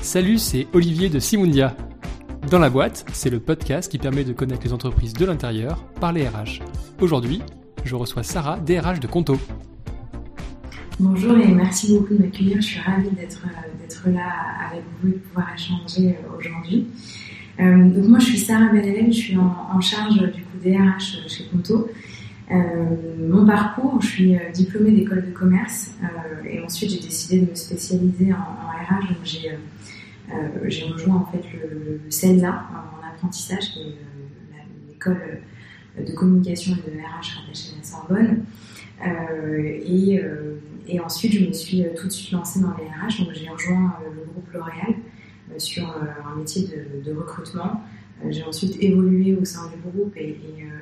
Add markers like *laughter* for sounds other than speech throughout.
Salut, c'est Olivier de Simundia. Dans la boîte, c'est le podcast qui permet de connaître les entreprises de l'intérieur par les RH. Aujourd'hui, je reçois Sarah, DRH de Conto. Bonjour et merci beaucoup de m'accueillir. Je suis ravie d'être là avec vous et de pouvoir échanger euh, aujourd'hui. Euh, donc moi, je suis Sarah Benelem, je suis en, charge du coup DRH chez Conto. Euh, mon parcours, je suis diplômée d'école de commerce et ensuite j'ai décidé de me spécialiser en, RH. Donc j'ai euh, rejoint en fait le, le CELSA en apprentissage, qui est euh, l'école de communication et de RH rattachée à la Sorbonne. Euh, et, et, ensuite, je me suis tout de suite lancée dans les RH. Donc, j'ai rejoint le groupe L'Oréal sur un métier de recrutement. J'ai ensuite évolué au sein du groupe et,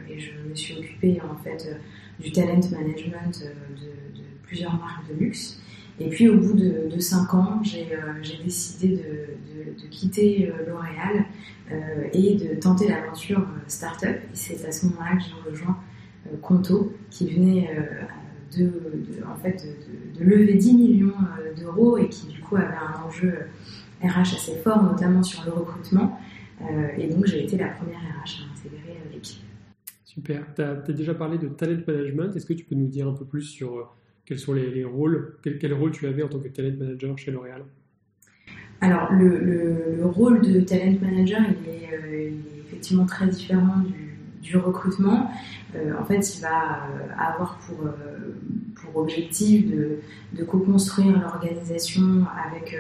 et, je me suis occupée en fait du talent management de, plusieurs marques de luxe. Et puis au bout de, de cinq ans, j'ai euh, décidé de, quitter euh, L'Oréal euh, et de tenter l'aventure startup. Et c'est à ce moment-là que j'ai rejoint Conto, qui venait de, de, lever 10 millions d'euros et qui du coup avait un enjeu RH assez fort, notamment sur le recrutement. Et donc j'ai été la première RH à intégrer l'équipe. Super. Tu as, as, déjà parlé de talent management. Est-ce que tu peux nous dire un peu plus sur quels sont les, rôles quel, rôle tu avais en tant que talent manager chez L'Oréal? Alors, le, rôle de talent manager, il est, euh, effectivement très différent du, recrutement. Euh, en fait, il va euh, avoir pour, objectif de, co-construire l'organisation avec,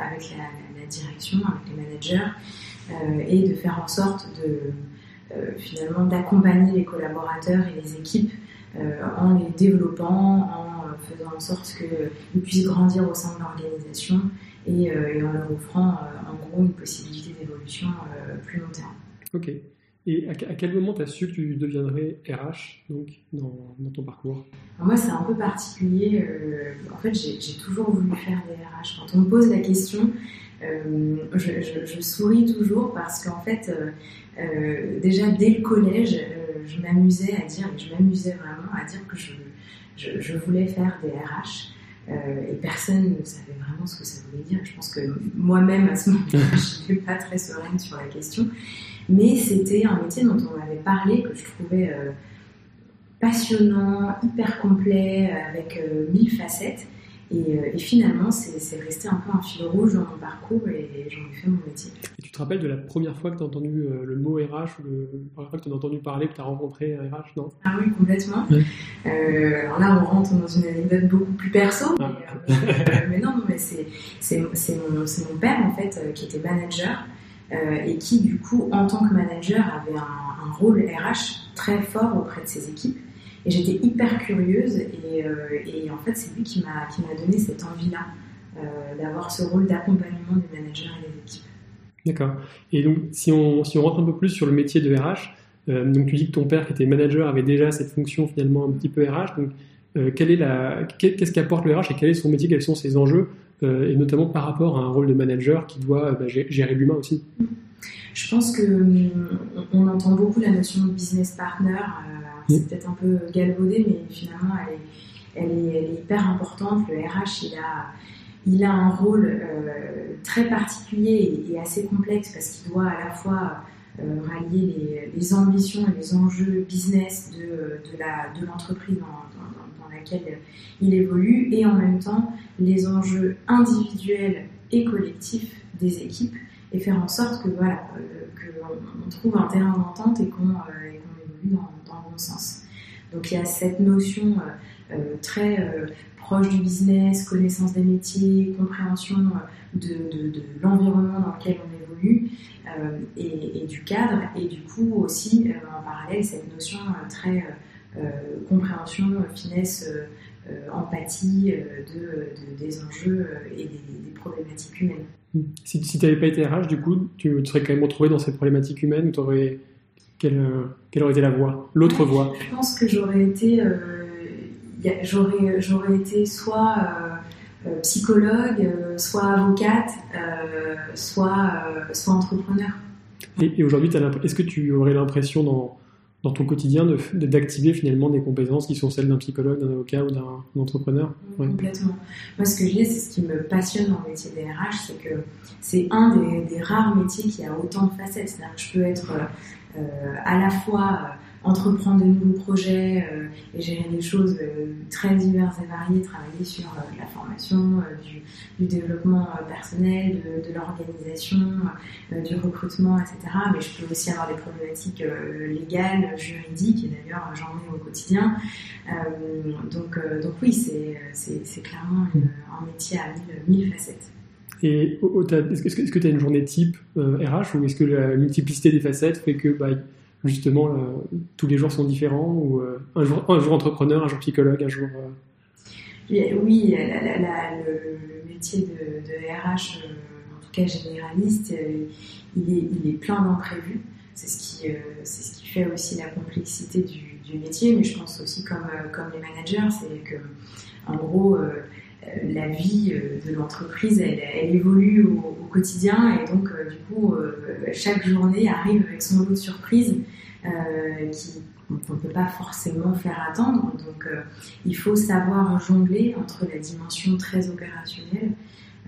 avec la, direction, avec les managers, et de faire en sorte de finalement d'accompagner les collaborateurs et les équipes en les développant, en faisant en sorte qu'ils puissent grandir au sein de l'organisation et, euh, en leur offrant euh, en gros une possibilité d'évolution euh, plus long terme. Et à, quel moment tu as su que tu deviendrais RH donc, dans, ton parcours? Moi, c'est un peu particulier. en fait, j'ai toujours voulu faire des RH. Quand on me pose la question, je, souris toujours parce qu'en fait, déjà dès le collège, je m'amusais à dire, je m'amusais vraiment à dire que je, voulais faire des RH. Euh, et personne ne savait vraiment ce que ça voulait dire. Je pense que moi-même, à ce moment-là, *laughs* je n'étais pas très sereine sur la question. Mais c'était un métier dont on m'avait parlé, que je trouvais euh, passionnant, hyper complet, avec euh, mille facettes. Et, euh, et finalement, c'est resté un peu un fil rouge dans mon parcours et j'en ai fait mon métier. Et tu te rappelles de la première fois que tu as entendu le mot RH ou le, la première fois que tu as entendu parler, que tu as rencontré un RH, non? Ah oui, complètement. Alors là, on rentre dans une anecdote beaucoup plus perso. Ah. *laughs* Mais, non, mais c'est mon, mon, père, en fait, qui était manager. Et qui du coup, en tant que manager, avait un, rôle RH très fort auprès de ses équipes. Et j'étais hyper curieuse et, euh, en fait c'est lui qui m'a donné cette envie-là euh, d'avoir ce rôle d'accompagnement des managers et des équipes. D'accord. Et donc si on, rentre un peu plus sur le métier de RH, euh, donc tu dis que ton père qui était manager avait déjà cette fonction finalement un petit peu RH. Qu'est-ce qu'apporte le RH et quel est son métier, quels sont ses enjeux, et notamment par rapport à un rôle de manager qui doit bah, gérer l'humain aussi. Je pense que on entend beaucoup la notion de business partner c'est peut-être un peu galvaudé, mais finalement, elle est, elle est, elle est, hyper importante. Le RH, il a, il a un rôle euh, très particulier et, assez complexe parce qu'il doit à la fois euh, rallier les, les, ambitions et les enjeux business de, de l'entreprise dans, dans, dans, laquelle il évolue et en même temps les enjeux individuels et collectifs des équipes et faire en sorte que voilà euh, qu'on trouve un terrain d'entente et qu'on évolue dans, sens. Donc il y a cette notion euh, euh, très euh, proche du business, connaissance des métiers, compréhension de, l'environnement dans lequel on évolue et, du cadre, et du coup aussi en parallèle cette notion très compréhension, finesse, empathie de, des enjeux et des, problématiques humaines. Si, tu n'avais pas été RH, du coup, tu, tu serais quand même retrouvé dans ces problématiques humaines ou tu aurais quelle, quelle, aurait été la voie L'autre voie? Je pense que j'aurais été, euh, j'aurais, été soit euh, euh, psychologue, soit avocate, soit, soit entrepreneur. Et, aujourd'hui, est-ce que tu aurais l'impression dans, dans ton quotidien d'activer finalement des compétences qui sont celles d'un psychologue, d'un avocat ou d'un entrepreneur. Complètement. Moi, ce que je dis, c'est ce qui me passionne dans le métier des RH, c'est que c'est un des, rares métiers qui a autant de facettes. C'est-à-dire que je peux être euh, à la fois entreprendre de nouveaux projets euh, et gérer des choses euh, très diverses et variées, travailler sur euh, la formation, du, développement personnel, de, l'organisation, du recrutement, etc. Mais je peux aussi avoir des problématiques légales, juridiques, et d'ailleurs j'en ai au quotidien. donc, donc oui, c'est clairement un métier à mille, facettes. Et est-ce que tu as une journée type RH ou est-ce que la multiplicité des facettes fait que bah, justement, euh, tous les jours sont différents ou euh, un, jour, un entrepreneur, un jour psychologue, un jour. Euh, oui, le, métier de, RH, en tout cas généraliste, il est, plein d'imprévus. C'est ce, qui, ce qui fait aussi la complexité du, du, métier, mais je pense aussi comme, comme les managers, c'est que, en gros, la vie de l'entreprise, elle, évolue au, quotidien et donc, du coup, chaque journée arrive avec son lot de surprises euh, qui qu'on ne peut pas forcément faire attendre. Donc euh, il faut savoir jongler entre la dimension très opérationnelle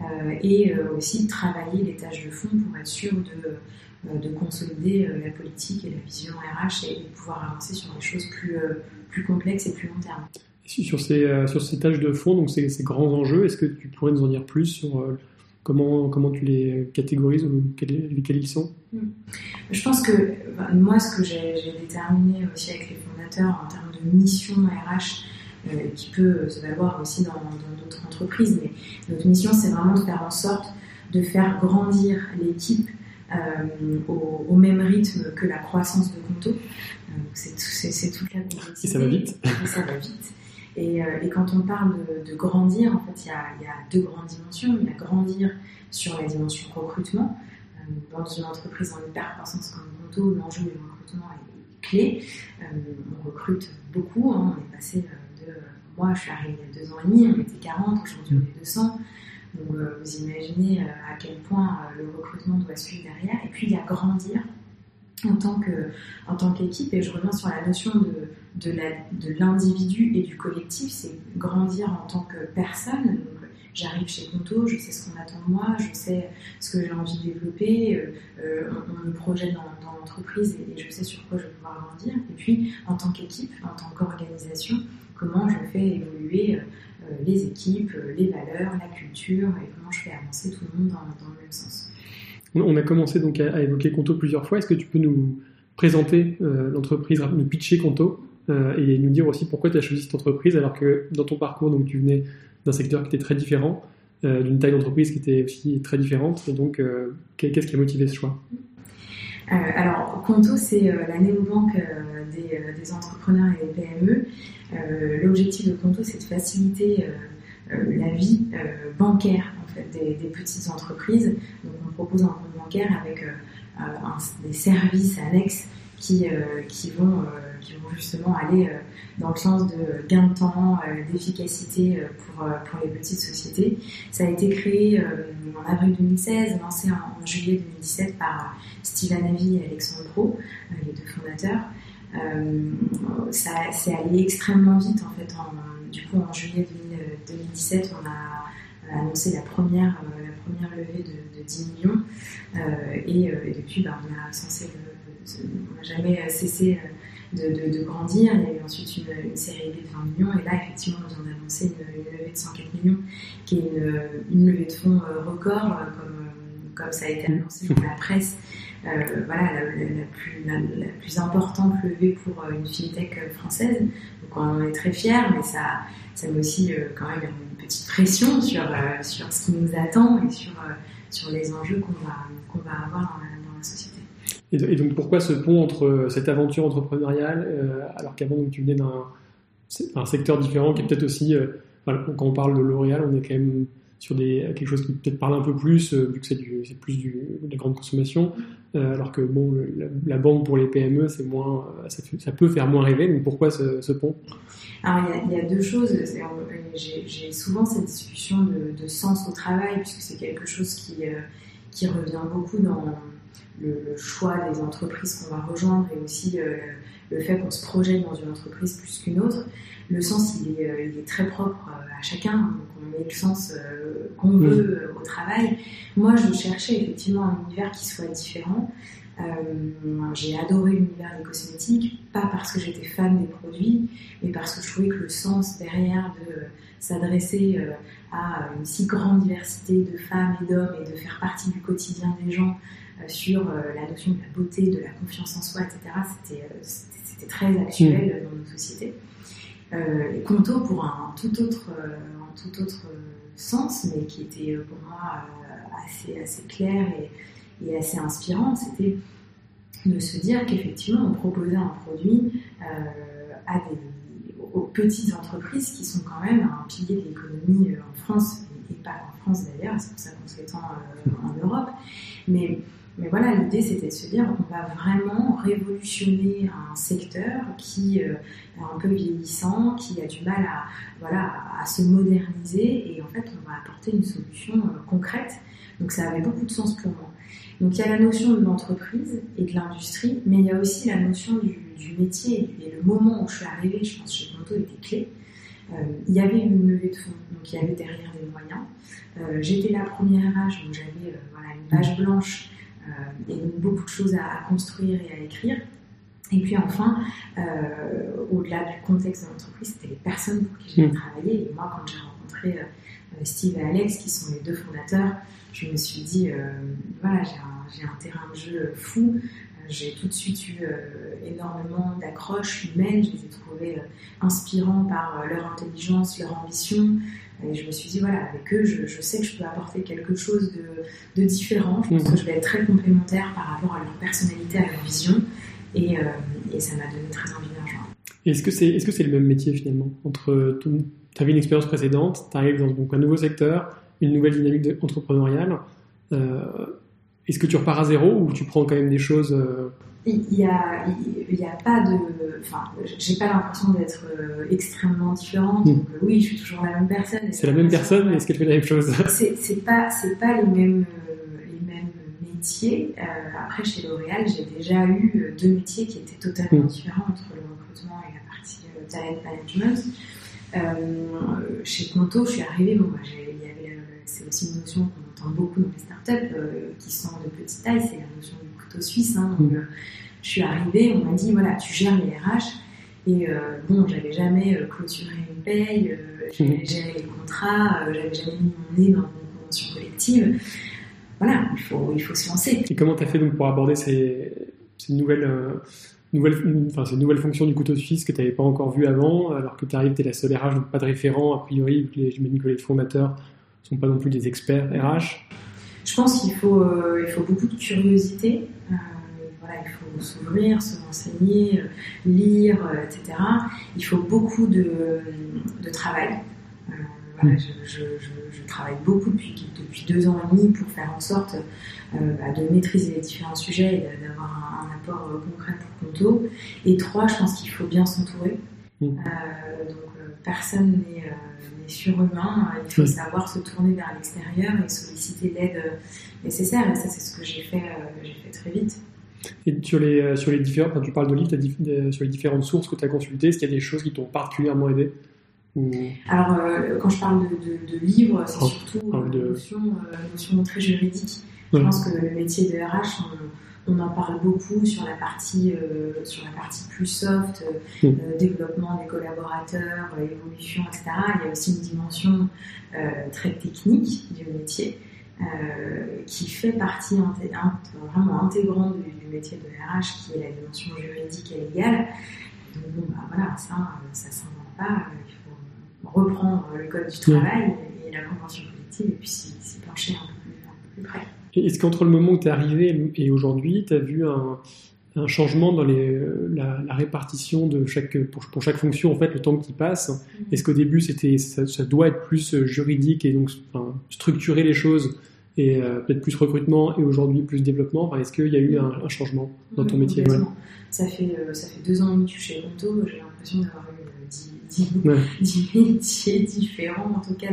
euh, et aussi travailler les tâches de fond pour être sûr de, de consolider la politique et la vision RH et, de pouvoir avancer sur des choses plus, plus complexes et plus long terme. Sur ces, sur ces tâches de fond, donc ces, ces grands enjeux, est-ce que tu pourrais nous en dire plus sur Comment, comment tu les catégorises ou lesquels ils sont? Hmm. Je pense que moi, ce que j'ai déterminé aussi avec les fondateurs en termes de mission RH, euh, qui peut se valoir aussi dans d'autres entreprises, mais notre mission, c'est vraiment de faire en sorte de faire grandir l'équipe euh, au, même rythme que la croissance de Conto. Euh, c'est toute la complexité. Et ça va vite. Et ça va vite. Euh, et, quand on parle de, grandir, en fait, il y, a, deux grandes dimensions. Il y a grandir sur la dimension recrutement. Euh, dans une entreprise en hyper-croissance comme Monto, l'enjeu du recrutement est clé. Euh, on recrute beaucoup. Hein. On est passé de. Moi, je suis arrivée il y a deux ans et demi, on était 40, aujourd'hui on est 200. Donc, vous imaginez à quel point le recrutement doit suivre derrière. Et puis, il y a grandir en tant que en tant qu'équipe et je reviens sur la notion de de l'individu et du collectif c'est grandir en tant que personne. J'arrive chez Conto je sais ce qu'on attend de moi je sais ce que j'ai envie de développer euh, euh, on, me projette dans, l'entreprise et, je sais sur quoi je vais pouvoir grandir. Et puis en tant qu'équipe en tant qu'organisation comment je fais évoluer euh, les équipes les valeurs la culture et comment je fais avancer tout le monde dans, le même sens. On a commencé donc à, évoquer Conto plusieurs fois. Est-ce que tu peux nous présenter l'entreprise, nous pitcher Conto? Et nous dire aussi pourquoi tu as choisi cette entreprise alors que dans ton parcours, donc, tu venais d'un secteur qui était très différent, euh, d'une taille d'entreprise qui était aussi très différente. Et donc, qu'est-ce qui a motivé ce choix? Alors, Conto, c'est la néobanque des, des, entrepreneurs et des PME. L'objectif de Conto, c'est de faciliter la vie bancaire des, petites entreprises. Donc on propose un compte bancaire avec euh, des services annexes qui, euh, qui, vont, euh, qui vont justement aller dans le sens de gain de temps, d'efficacité pour, pour les petites sociétés. Ça a été créé en avril 2016, lancé en, juillet 2017 par Steve Anavi et Alexandre Pro, les deux fondateurs. ça c'est allé extrêmement vite en fait. du coup, en juillet 2017, on a a annoncé la première, euh, la première levée de, 10 millions. Euh, et, euh, depuis, bah, on n'a jamais cessé de, grandir. Il y a eu ensuite une, une, série de 20 millions. Et là, effectivement, on vient d'annoncer une, levée de 104 millions, qui est une, levée de fonds record, comme, ça a été annoncé dans la presse. voilà, la, plus, importante levée pour une fintech française. Donc on en est très fiers, mais ça, ça met aussi quand même petite pression sur, euh, sur ce qui nous attend et sur, euh, sur les enjeux qu'on va, qu'on va avoir Et, donc pourquoi ce pont entre euh, cette aventure entrepreneuriale, alors qu'avant tu venais d'un secteur différent qui est peut-être aussi, quand on parle de L'Oréal, on est quand même sur quelque chose qui peut-être parle un peu plus, vu que c'est plus du, des grandes consommations, alors que bon, la, banque pour les PME, c'est moins, ça, peut faire moins rêver. Donc pourquoi ce, pont? Alors, il y, a, deux choses. J'ai souvent cette discussion de, sens au travail, puisque c'est quelque chose euh, qui revient beaucoup dans, le, choix des entreprises qu'on va rejoindre et aussi le fait qu'on se projette dans une entreprise plus qu'une autre. Le sens, il est, il est, très propre à chacun. Donc on met le sens qu'on veut au travail. Moi, je cherchais effectivement un univers qui soit différent. Euh, j'ai adoré l'univers des cosmétiques, pas parce que j'étais fan des produits, mais parce que je trouvais que le sens derrière de s'adresser euh, à une si grande diversité de femmes et d'hommes et de faire partie du quotidien des gens euh, sur la notion de la beauté, de la confiance en soi, etc., c'était très actuel mm. dans nos sociétés. et Conto pour un, tout autre, un tout autre sens, mais qui était pour moi assez, assez clair et, et assez inspirant, c'était de se dire qu'effectivement, on proposait un produit euh, à des, aux petites entreprises qui sont quand même un pilier de l'économie euh, en France, et, pas en France d'ailleurs, c'est pour ça qu'on s'étend euh, en Europe. Mais, mais voilà, l'idée c'était de se dire on va vraiment révolutionner un secteur qui est un peu vieillissant, qui a du mal à, voilà, à se moderniser, et en fait on va apporter une solution concrète. Donc ça avait beaucoup de sens pour moi. Donc il y a la notion de l'entreprise et de l'industrie, mais il y a aussi la notion du, métier. Et le moment où je suis arrivée, je pense, chez Conto était clé. Euh, il y avait une levée de fonds, donc il y avait derrière des moyens. Euh, j'étais la première âge, donc j'avais euh, voilà, une page blanche et donc beaucoup de choses à, construire et à écrire. Et puis enfin, au-delà du contexte de l'entreprise, c'était les personnes pour qui j'avais mmh. travaillé. Et moi, quand j'ai rencontré Steve et Alex, qui sont les deux fondateurs, je me suis dit, euh, voilà, j'ai un, terrain de jeu fou. Euh, j'ai tout de suite eu euh, énormément d'accroches humaines. Je les ai trouvés inspirants par leur intelligence, leur ambition. Et je me suis dit, voilà, avec eux, je, sais que je peux apporter quelque chose de, différent. Je pense mhm. que je vais être très complémentaire par rapport à leur personnalité, à leur vision. Et, ça m'a donné très envie de rejoindre. Est-ce que c'est est -ce c'est le même métier finalement entre Tu avais une expérience précédente, tu arrives dans donc, un nouveau secteur, une nouvelle dynamique entrepreneuriale. Euh, est-ce que tu repars à zéro ou tu prends quand même des choses euh, il n'y a, il, a pas de. Enfin, j'ai pas l'impression d'être euh, extrêmement différente. Hmm. Donc, oui, je suis toujours la même personne. C'est la même personne, mais est-ce qu'elle fait la même chose? C'est pas, pas les mêmes, les mêmes métiers. après, chez L'Oréal, j'ai déjà eu deux métiers qui étaient totalement hmm. différents entre le recrutement et la partie talent management. chez Conto, je suis arrivée, bon, j'ai c'est aussi une notion qu'on entend beaucoup dans les startups euh, qui sont de petite taille, c'est la notion du suisse. Hein. Mm. Euh, je suis arrivée, on m'a dit voilà, tu gères les RH. Et euh, bon, j'avais jamais clôturé une paye, j'avais mm. géré les contrats, j'avais jamais mis mon nez dans une convention collective. Voilà, il faut, il faut se lancer. Et comment tu as fait donc pour aborder ces, ces nouvelles nouvelle, enfin, ces nouvelles fonctions du couteau suisse que tu n'avais pas encore vu avant, alors que tu arrives, tu es la seule RH, donc pas de référent, a priori, j'imagine que les fondateurs sont pas non plus des experts RH Je pense qu'il faut, euh, il faut beaucoup de curiosité. Euh, voilà, il faut s'ouvrir, se renseigner, euh, lire, etc. Il faut beaucoup de, de travail. Voilà, mm. je, je, je, travaille beaucoup depuis, depuis deux ans et demi pour faire en sorte bah, de maîtriser les différents sujets et d'avoir un, apport concret pour Conto. Et trois, je pense qu'il faut bien s'entourer. Mm. donc personne n'est surhumain. Il faut savoir se tourner vers l'extérieur et solliciter l'aide euh, nécessaire. Et ça, c'est ce que j'ai fait, euh, fait très vite. Et sur les, euh, sur les différents, quand tu parles de livres, sur les différentes sources que tu as consultées, est-ce qu'il y a des choses qui t'ont particulièrement aidé Alors, quand je parle de, de, livres, c'est oh, surtout une notion, notion, très juridique. Je pense que le métier de RH, on en parle beaucoup sur la partie, euh, sur la partie plus soft, euh, mm. euh, développement des collaborateurs, évolution, etc. Il y a aussi une dimension très technique du métier qui fait partie vraiment intégrante du, métier de RH, qui est la dimension juridique et légale. Donc bon, bah, voilà, ça, ça s'invente pas. Il faut reprendre le code du travail et, la convention collective et puis s'y pencher un peu plus, un peu plus près. Est-ce qu'entre le moment où tu es arrivé et aujourd'hui, tu as vu un, changement dans les, la, répartition de chaque, pour, chaque fonction, en fait, le temps qui passe? Mm-hmm. Est-ce qu'au début, c'était, ça, doit être plus juridique et donc structurer les choses et peut-être plus recrutement et aujourd'hui plus développement? Est-ce qu'il y a eu un, changement dans ton métier? ça, fait, ça fait deux ans et demi que je suis chez Conto, j'ai l'impression d'avoir eu *laughs* dix, métiers différents, en tout cas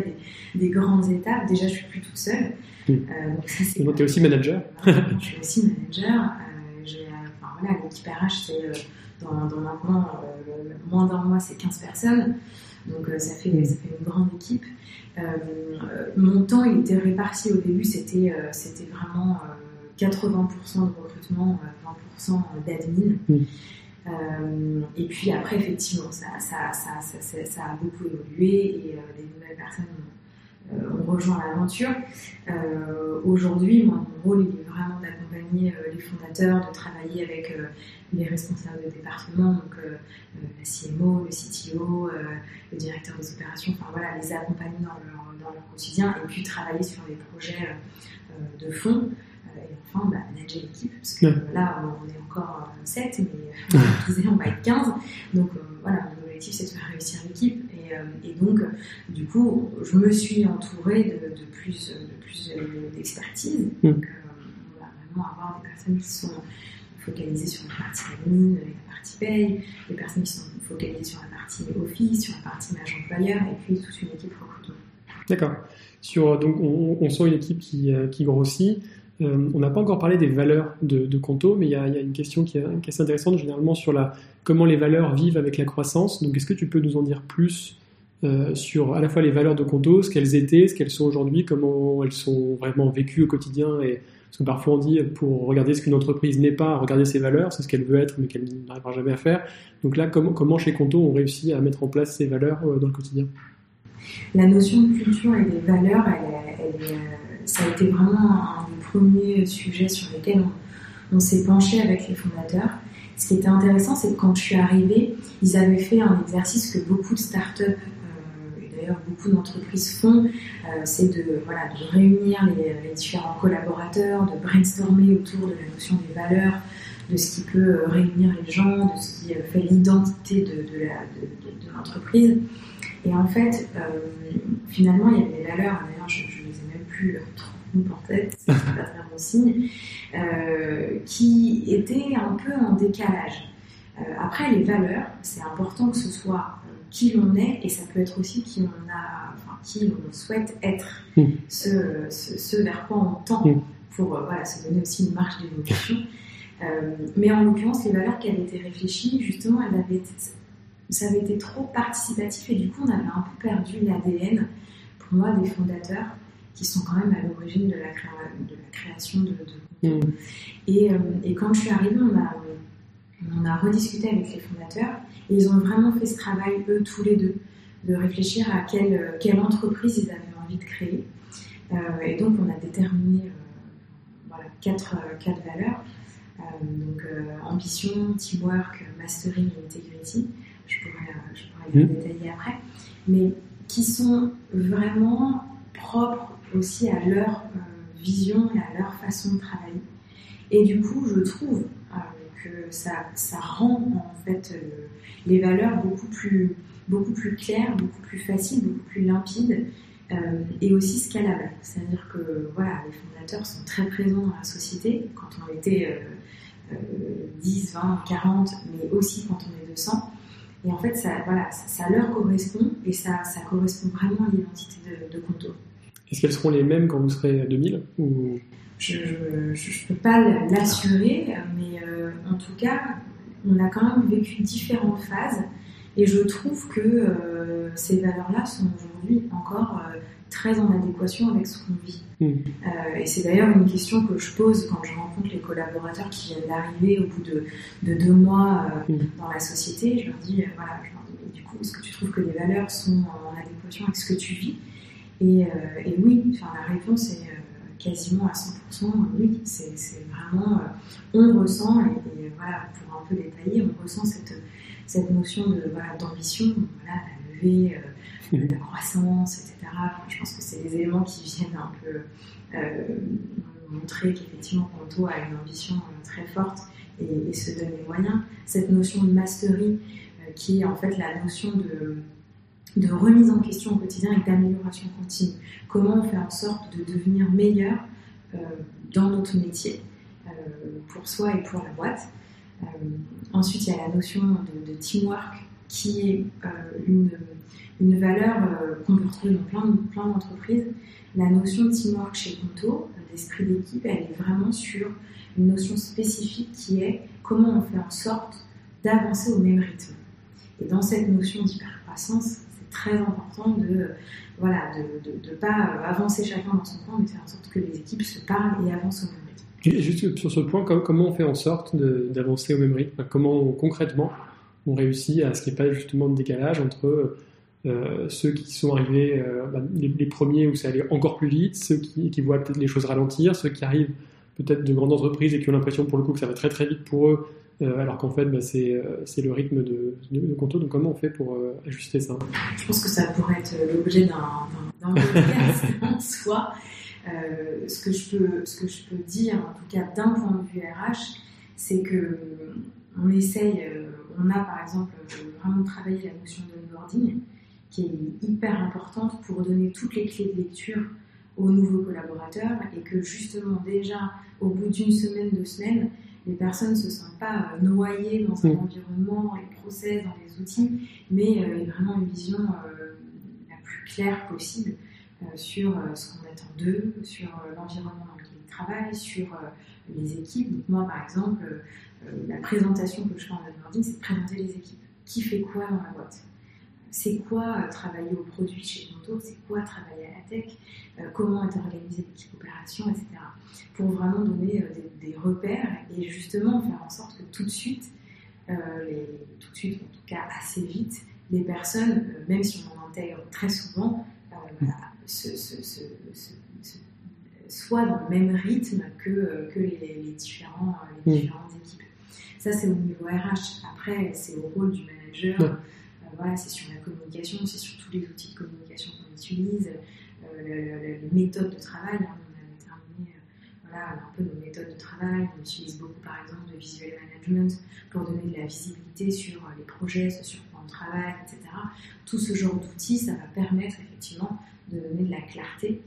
des, grandes étapes. Déjà, je suis plus toute seule. Donc tu es aussi manager Je suis aussi manager. enfin, voilà, l'équipe RH, c'est dans, maintenant moins d'un mois, c'est 15 personnes. Donc ça, fait, ça fait une grande équipe. mon temps, il était réparti au début, c'était c'était vraiment 80% de recrutement, 20% d'admin. Euh, et puis après, effectivement, ça, ça, ça, ça, a beaucoup évolué et euh, des nouvelles personnes ont, euh, rejoint l'aventure. Aujourd'hui, moi, mon rôle, il est vraiment d'accompagner les fondateurs, de travailler avec les responsables de département, donc la CMO, le CTO, le directeur des opérations, enfin voilà, les accompagner dans leur, dans leur quotidien et puis travailler sur des projets de fond et enfin bah, manager l'équipe, parce que là on est encore 7, mais euh, *laughs* on va être 15. Donc euh, voilà, c'est de faire réussir l'équipe. Et, euh, et, donc, du coup, je me suis entourée de, de plus, de plus d'expertise. Mm. Donc on va vraiment avoir des personnes qui sont focalisées sur la partie admin, la partie paye, des personnes qui sont focalisées sur la partie office, sur la partie agent employeur, et puis toute une équipe recrutement. D'accord. Sur, donc on, on, sent une équipe qui, qui grossit. Euh, on n'a pas encore parlé des valeurs de, de Conto, mais il y, a, une question qui est, assez intéressante généralement sur la, comment les valeurs vivent avec la croissance. Donc, est-ce que tu peux nous en dire plus euh, sur à la fois les valeurs de Conto, ce qu'elles étaient, ce qu'elles sont aujourd'hui, comment elles sont vraiment vécues au quotidien et parce que parfois on dit pour regarder ce qu'une entreprise n'est pas, regarder ses valeurs, c'est ce qu'elle veut être mais qu'elle n'arrivera jamais à faire. Donc là, comment, chez Conto on réussit à mettre en place ces valeurs euh, dans le quotidien? La notion de culture et des valeurs, ça a été vraiment premiers sujets sur lesquels on, s'est penché avec les fondateurs. Ce qui était intéressant, c'est que quand je suis arrivée, ils avaient fait un exercice que beaucoup de startups euh, d'ailleurs beaucoup d'entreprises font, euh, c'est de, voilà, de réunir les, différents collaborateurs, de brainstormer autour de la notion des valeurs, de ce qui peut euh, réunir les gens, de ce qui fait l'identité de, de l'entreprise. Et en fait, finalement, il y avait des valeurs, d'ailleurs je ne les ai même plus trop tête, c'est pas très bon signe, euh, qui était un peu en décalage. Euh, après, les valeurs, c'est important que ce soit euh, qui l'on est et ça peut être aussi qui on a, enfin, qui on souhaite être, mm. ce, ce, vers quoi on tend mm. pour voilà, se donner aussi une marche d'évolution. mais en l'occurrence, les valeurs qui avaient été réfléchies, justement, elles avaient ça avait été trop participatif et du coup, on avait un peu perdu l'ADN, pour moi, des fondateurs qui sont quand même à l'origine de, la, de la création de, de... Mm. Et, euh, et, quand je suis arrivée, on a, on a rediscuté avec les fondateurs et ils ont vraiment fait ce travail, eux, tous les deux, de réfléchir à quelle, quelle entreprise ils avaient envie de créer. Euh, et donc, on a déterminé euh, voilà, quatre, quatre valeurs. donc, ambition, teamwork, mastering et integrity. Je pourrais, je pourrais les mm. détailler après. Mais qui sont vraiment propres aussi à leur euh, vision et à leur façon de travailler. Et du coup, je trouve euh, que ça, ça, rend en fait euh, les valeurs beaucoup plus, beaucoup plus claires, beaucoup plus faciles, beaucoup plus limpides et aussi scalables. C'est-à-dire que voilà, les fondateurs sont très présents dans la société quand on était 10, 20, 40, mais aussi quand on est 200. Et en fait, ça, voilà, ça, leur correspond et ça, ça correspond vraiment à l'identité de, de Conto. Est-ce qu'elles seront les mêmes quand vous serez à 2000 ou... Je ne peux pas l'assurer, mais euh, en tout cas, on a quand même vécu différentes phases et je trouve que euh, ces valeurs-là sont aujourd'hui encore euh, très en adéquation avec ce qu'on vit. Hmm. et c'est d'ailleurs une question que je pose quand je rencontre les collaborateurs qui viennent d'arriver au bout de, de deux mois hmm. dans la société. Je leur dis, voilà, je leur dis, mais du coup, est-ce que tu trouves que les valeurs sont en adéquation avec ce que tu vis? Et, euh, et oui, enfin, la réponse est euh, quasiment à 100%, oui, c'est vraiment, euh, on ressent, et, voilà, pour un peu détailler, on ressent cette, cette notion d'ambition, voilà, la levée, la croissance, etc. je pense que c'est des éléments qui viennent un peu montrer qu'effectivement Conto a une ambition très forte et, et, se donne les moyens. Cette notion de mastery, qui est en fait la notion de de remise en question au quotidien et d'amélioration continue. Comment on fait en sorte de devenir meilleur dans notre métier, pour soi et pour la boîte? ensuite, il y a la notion de, teamwork qui est une, une, valeur qu'on peut retrouver dans plein, plein d'entreprises. La notion de teamwork chez Conto, l'esprit d'équipe, elle est vraiment sur une notion spécifique qui est comment on fait en sorte d'avancer au même rythme. Et dans cette notion d'hypercroissance, très important de voilà de ne pas avancer chacun dans son coin, mais faire en sorte que les équipes se parlent et avancent au même rythme. juste sur ce point, comment on fait en sorte d'avancer au même rythme? Comment concrètement on réussit à ce qu'il n'y ait pas justement de décalage entre euh, ceux qui sont arrivés euh, bah, les, premiers où ça allait encore plus vite, ceux qui, voient peut-être les choses ralentir, ceux qui arrivent peut-être de grandes entreprises et qui ont l'impression pour le coup que ça va très très vite pour eux, euh, alors qu'en fait bah, c'est le rythme de, de, Conto. Donc comment on fait pour ajuster ça? Je pense que ça pourrait être l'objet d'un podcast *laughs* en soi. ce, que je peux, ce que je peux dire, en tout cas d'un point de vue RH, c'est que on essaye, on a par exemple vraiment travaillé la notion de onboarding qui est hyper importante pour donner toutes les clés de lecture aux nouveaux collaborateurs et que justement déjà au bout d'une semaine, deux semaines, les personnes ne se sentent pas euh, noyées dans un mm. environnement, les process, dans les outils, mais euh, vraiment une vision euh, la plus claire possible sur ce qu'on attend d'eux, sur l'environnement dans lequel ils travaillent, sur les équipes. Donc moi par exemple, la présentation que je fais en onboarding, c'est de présenter les équipes. Qui fait quoi dans la boîte? C'est quoi euh, travailler au produit chez Conto, c'est quoi travailler à la tech, euh, comment est organisée l'équipe opération, etc. Pour vraiment donner euh, des, repères et justement faire en sorte que tout de suite, tout de suite, en tout cas assez vite, les personnes, même si on en intègre très souvent, soient dans le même rythme que, les, différents, mm. différentes équipes. Ça, c'est au niveau RH. Après, c'est au rôle du manager c'est sur la communication, c'est sur tous les outils de communication qu'on utilise, euh, les méthodes de travail. Hein, on a déterminé euh, un peu nos méthodes de travail. On utilise beaucoup, par exemple, de visual management pour donner de la visibilité sur euh, les projets, sur quoi on travaille, etc. Tout ce genre d'outils, ça va permettre effectivement de donner de la clarté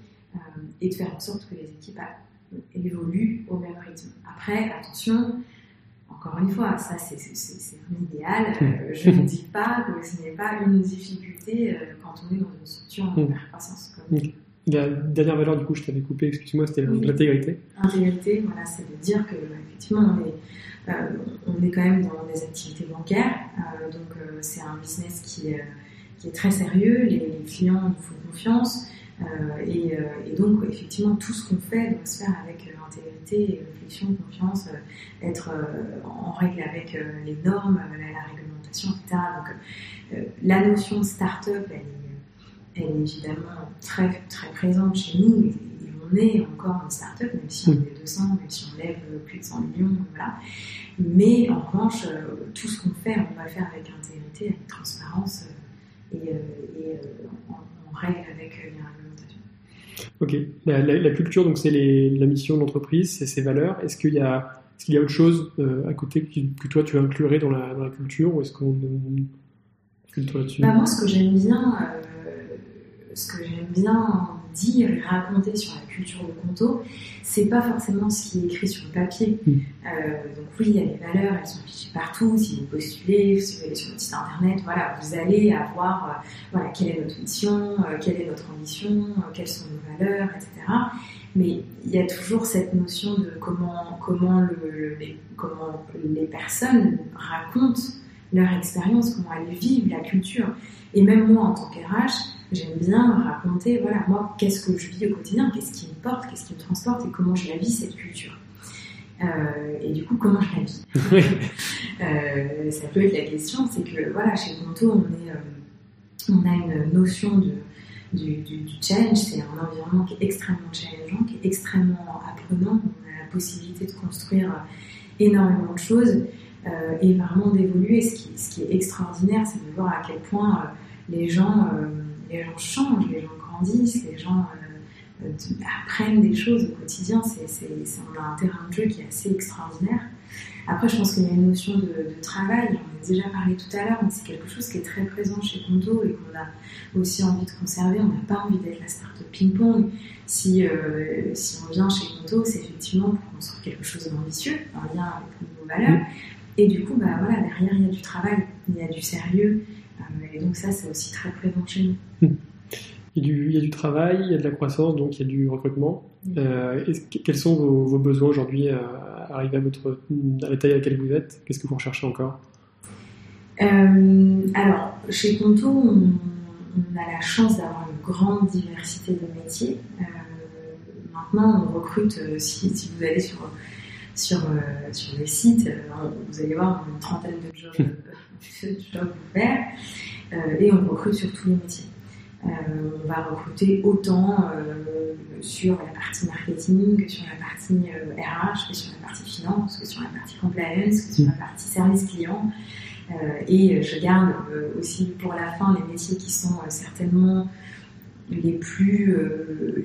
et de faire en sorte que les équipes évoluent au même rythme. Après, attention, encore une fois, ça c'est un idéal. Hmm. Euh, je ne dis pas que ce n'est pas une difficulté euh, quand on est dans une structure en hmm. croissance. La dernière valeur, du coup, je t'avais coupé, excuse-moi, c'était l'intégrité. L'intégrité, voilà, c'est de dire que effectivement, on est, euh, on est quand même dans des activités bancaires, donc c'est un business qui, qui, est très sérieux, les, les clients nous font confiance, et, et, donc effectivement, tout ce qu'on fait doit se faire avec intégrité, réflexion, confiance, euh, être euh, en règle avec euh, les normes, la, réglementation, etc. Donc la notion de start-up, elle, est évidemment très, très présente chez nous. Et, on est encore une start-up, même si on est 200, même si on lève plus de 100 millions, voilà. Mais en revanche, tout ce qu'on fait, on va le faire avec intégrité, avec transparence et, en, règle avec les réglementations. Ok. La, culture, donc c'est la mission de l'entreprise, c'est ses valeurs. Est-ce qu'il y a, est-ce y a autre chose euh, à côté que, toi tu inclurais dans la, dans la culture ou est-ce qu'on filtre là-dessus? Bah, Moi, ce que j'aime bien, euh, ce que j'aime bien dire et raconter sur la culture de Conto, c'est pas forcément ce qui est écrit sur le papier. Mm. Euh, donc oui, il y a les valeurs, elles sont affichées partout. Si vous postulez, si vous allez sur notre site internet, voilà, vous allez avoir, euh, voilà, quelle est notre mission, euh, quelle est notre ambition, quelles sont nos valeurs, etc. Mais il y a toujours cette notion de comment, comment, le, les, comment les personnes racontent leur expérience, comment elles vivent la culture. Et même moi, en tant qu'RH, j'aime bien raconter, voilà, moi, qu'est-ce que je vis au quotidien, qu'est-ce qui me porte, qu'est-ce qui me transporte et comment je la vis, cette culture. Euh, et du coup, comment je la vis *laughs* euh, Ça peut être la question, c'est que, voilà, chez Conto, on, est, euh, on a une notion de, du, du, challenge, c'est un environnement qui est extrêmement challengeant, qui est extrêmement apprenant, on a la possibilité de construire énormément de choses et vraiment d'évoluer. Ce qui, ce qui est extraordinaire, c'est de voir à quel point les gens les gens changent, les gens grandissent, les gens euh, euh, apprennent des choses au quotidien. C'est, on a un terrain de jeu qui est assez extraordinaire. Après, je pense qu'il y a une notion de, travail, on a déjà parlé tout à l'heure, mais c'est quelque chose qui est très présent chez Conto et qu'on a aussi envie de conserver. On n'a pas envie d'être la start-up ping-pong. Si, euh, si on vient chez Conto, c'est effectivement pour construire quelque chose d'ambitieux, en lien avec nos valeurs. Et du coup, bah, voilà, derrière, il y a du travail, il y a du sérieux. Euh, et donc ça, c'est aussi très présent chez nous. Il y, a du, travail, il y a de la croissance, donc il y a du recrutement. Euh, quels sont vos, besoins aujourd'hui à, arriver à, votre, à la taille à laquelle vous êtes? Qu'est-ce que vous recherchez encore? Euh, Alors, chez Conto, on, a la chance d'avoir une grande diversité de métiers. Euh, maintenant, on recrute, si, si, vous allez sur, sur, sur le site, vous allez voir une trentaine de jobs, *laughs* de jobs ouverts, et on recrute sur tous les métiers. Euh, on va recruter autant euh, sur la partie marketing que sur la partie RH, euh, que sur la partie finance, que sur la partie compliance, que sur la partie service client. et je garde aussi pour la fin les métiers qui sont certainement les plus,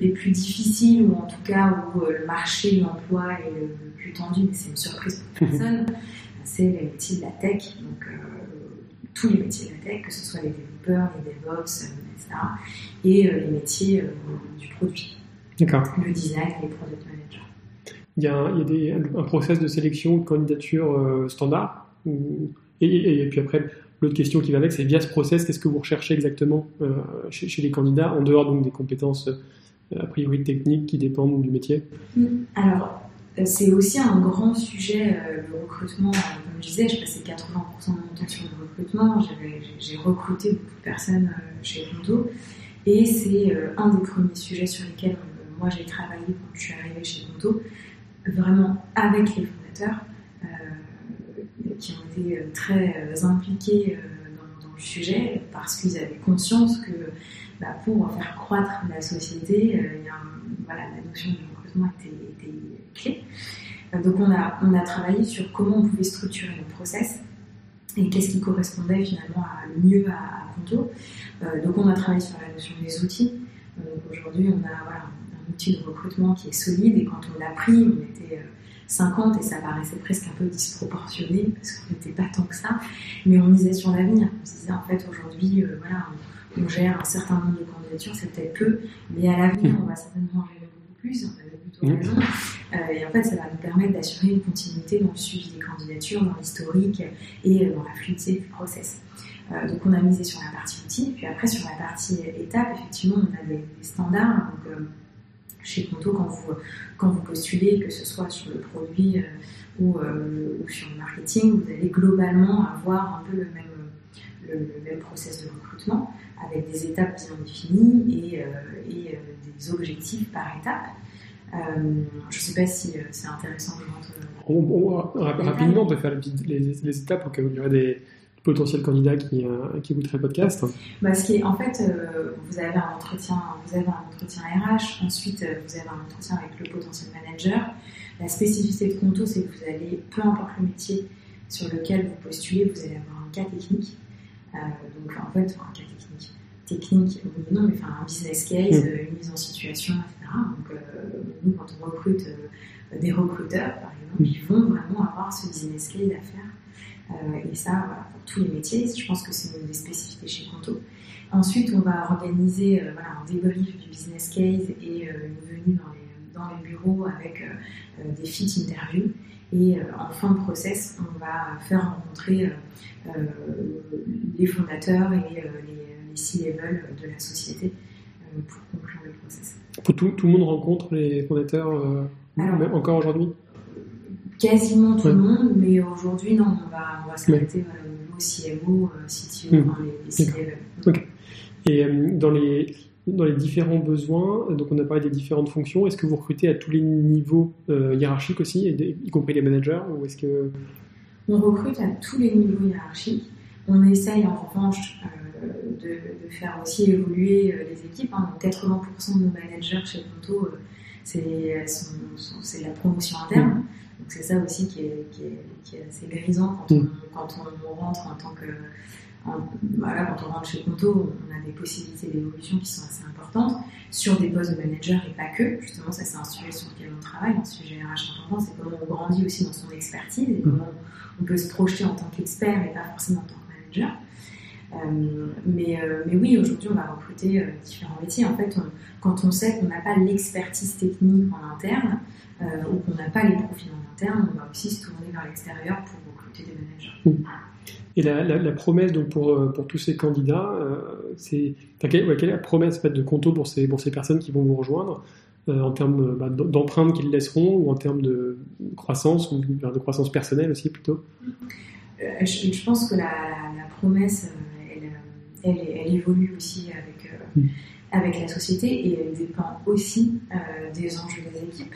les plus difficiles ou en tout cas où le marché de l'emploi est le plus tendu, mais c'est une surprise pour personne, c'est les métiers de la tech. Donc, tous les métiers de la tech, que ce soit les développeurs, les DevOps, etc. Et euh, les métiers euh, du produit. Le design, les product managers. Il y a, un, il y a un process de sélection, de candidature euh, standard et, puis après, l'autre question qui va avec, c'est via ce process, qu'est-ce que vous recherchez exactement chez, chez, les candidats, en dehors donc des compétences a priori techniques qui dépendent du métier mm. Alors, c'est aussi un grand sujet, le recrutement. Comme je disais, je passais 80% de mon temps sur le recrutement. J'ai recruté beaucoup de personnes chez Conto. Et c'est euh, un des premiers sujets sur lesquels euh, moi j'ai travaillé quand je suis arrivée chez Conto, vraiment avec les fondateurs euh, qui ont été très impliqués dans, le sujet parce qu'ils avaient conscience que bah, pour faire croître la société, la notion du recrutement était, clé. Donc on a, on a travaillé sur comment on pouvait structurer le process et qu'est-ce qui correspondait finalement à, mieux à, à Conto. Euh, donc on a travaillé sur la notion des outils. Euh, aujourd'hui, on a voilà, un outil de recrutement qui est solide et quand on l'a pris, on était 50 euh, et ça paraissait presque un peu disproportionné parce qu'on n'était pas tant que ça, mais on misait sur l'avenir. On se disait en fait aujourd'hui, voilà, on, gère un certain nombre de candidatures, c'est peut-être peu, mais à l'avenir, on va certainement gérer beaucoup plus. On avait plutôt mmh. raison. et en fait, ça va nous permettre d'assurer une continuité dans le suivi des candidatures, dans l'historique et dans la fluidité du process. Euh, donc on a misé sur la partie outils, puis après sur la partie étape, effectivement, on a des, standards. Donc, euh, chez Conto, quand vous, quand vous postulez, que ce soit sur le produit euh, ou, sur le marketing, vous allez globalement avoir un peu le même, le, même process de recrutement avec des étapes bien définies et, et des objectifs par étape. je ne sais pas si c'est intéressant de rentrer. rapidement, on peut faire les, les, étapes au cas où il y aurait des, potentiels candidats qui, euh, qui écouteraient le podcast bah, En fait, euh, vous, avez un entretien, vous avez un entretien RH, ensuite euh, vous avez un entretien avec le potentiel manager. La spécificité de Conto, c'est que vous allez, peu importe le métier sur lequel vous postulez, vous allez avoir un cas technique. donc en fait, un cas technique, technique, oui non, mais enfin un business case, mm. une mise en situation, etc. Donc nous, quand on recrute des recruteurs, par exemple, mm. ils vont vraiment avoir ce business case à faire euh, et ça, pour tous les métiers, je pense que c'est une des spécificités chez Conto. Ensuite, on va organiser euh, voilà, un débrief du business case et euh, une venue dans les, dans les bureaux avec des fit interviews. Et en fin de process, on va faire rencontrer les fondateurs et les, les C-level de la société pour conclure le process. Tout, tout, le monde rencontre les fondateurs encore aujourd'hui? Quasiment tout le monde, mais aujourd'hui, non, on va, on va s'arrêter au CMO, CTO, mmh. les, les Et euh, dans les, dans les différents besoins, donc on a parlé des différentes fonctions, est-ce que vous recrutez à tous les niveaux euh, hiérarchiques aussi, y compris les managers, ou est-ce que... On recrute à tous les niveaux hiérarchiques. On essaye en revanche euh, de, de, faire aussi évoluer les équipes. Hein. 80% de nos managers chez Ponto, c'est la promotion interne. Donc c'est ça aussi qui est, qui, est, qui est, assez grisant quand, mm. on, quand on, rentre en tant que voilà, quand on rentre chez Conto, on a des possibilités d'évolution qui sont assez importantes sur des postes de manager et pas que. Justement, ça c'est un sujet sur lequel on travaille, un sujet RH important, c'est comment on grandit aussi dans son expertise et comment on peut se projeter en tant qu'expert et pas forcément en tant que manager. Euh, mais, euh, mais, oui, aujourd'hui, on va recruter euh, différents métiers. En fait, quand on sait qu'on n'a pas l'expertise technique en interne ou qu'on n'a pas les profils en interne, on va aussi se tourner vers l'extérieur pour recruter des managers. Mmh. Et la, la, promesse donc pour, pour tous ces candidats, c'est quelle, est la promesse fait, de Conto pour ces, pour ces personnes qui vont vous rejoindre en termes bah, d'empreintes qu'ils laisseront ou en termes de croissance ou de croissance personnelle aussi plutôt? Je, je, pense que la, la promesse elle, évolue aussi avec, euh, mm. avec la société et elle dépend aussi euh, des enjeux des équipes.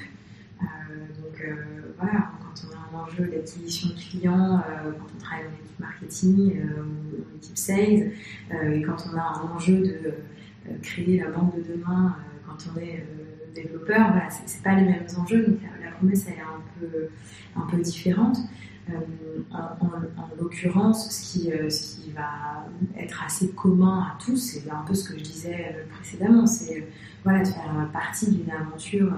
Euh, donc voilà, quand on a un enjeu d'acquisition de clients, quand on travaille dans l'équipe marketing ou dans l'équipe sales, et quand on a un enjeu de créer la banque de demain quand on est développeur, voilà, c'est pas les mêmes enjeux, donc la, promesse elle est un peu, un peu différente. Euh, en, l'occurrence, ce qui, euh, ce qui va être assez commun à tous, c'est un peu ce que je disais euh, précédemment, c'est voilà, de faire partie d'une aventure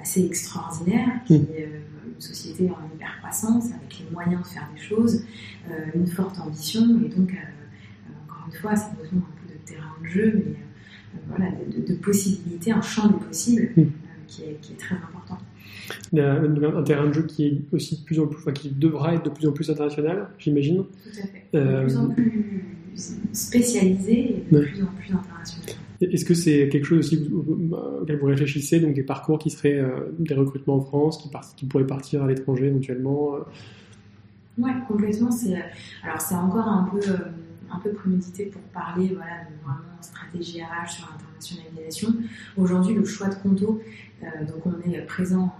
assez extraordinaire, qui mm. est une société en hyper croissance, avec les moyens de faire des choses, une forte ambition, et donc, encore une fois, ça besoin un peu de terrain de jeu, mais voilà, de, possibilités, un champ des possibles mm. qui, est, qui est très important un, terrain de jeu qui est aussi de plus en plus, enfin, qui devra être de plus en plus international, j'imagine. Tout à fait. De plus en euh, plus spécialisé et de plus en plus international. Est-ce que c'est quelque chose aussi auquel vous réfléchissez, donc des parcours qui seraient euh, des recrutements en France, qui, pourraient partir à l'étranger éventuellement euh? Oui, complètement. alors c'est encore un peu, un prémédité pour parler voilà, de stratégie RH sur l'internationalisation. Aujourd'hui, le choix de Conto, donc on est présent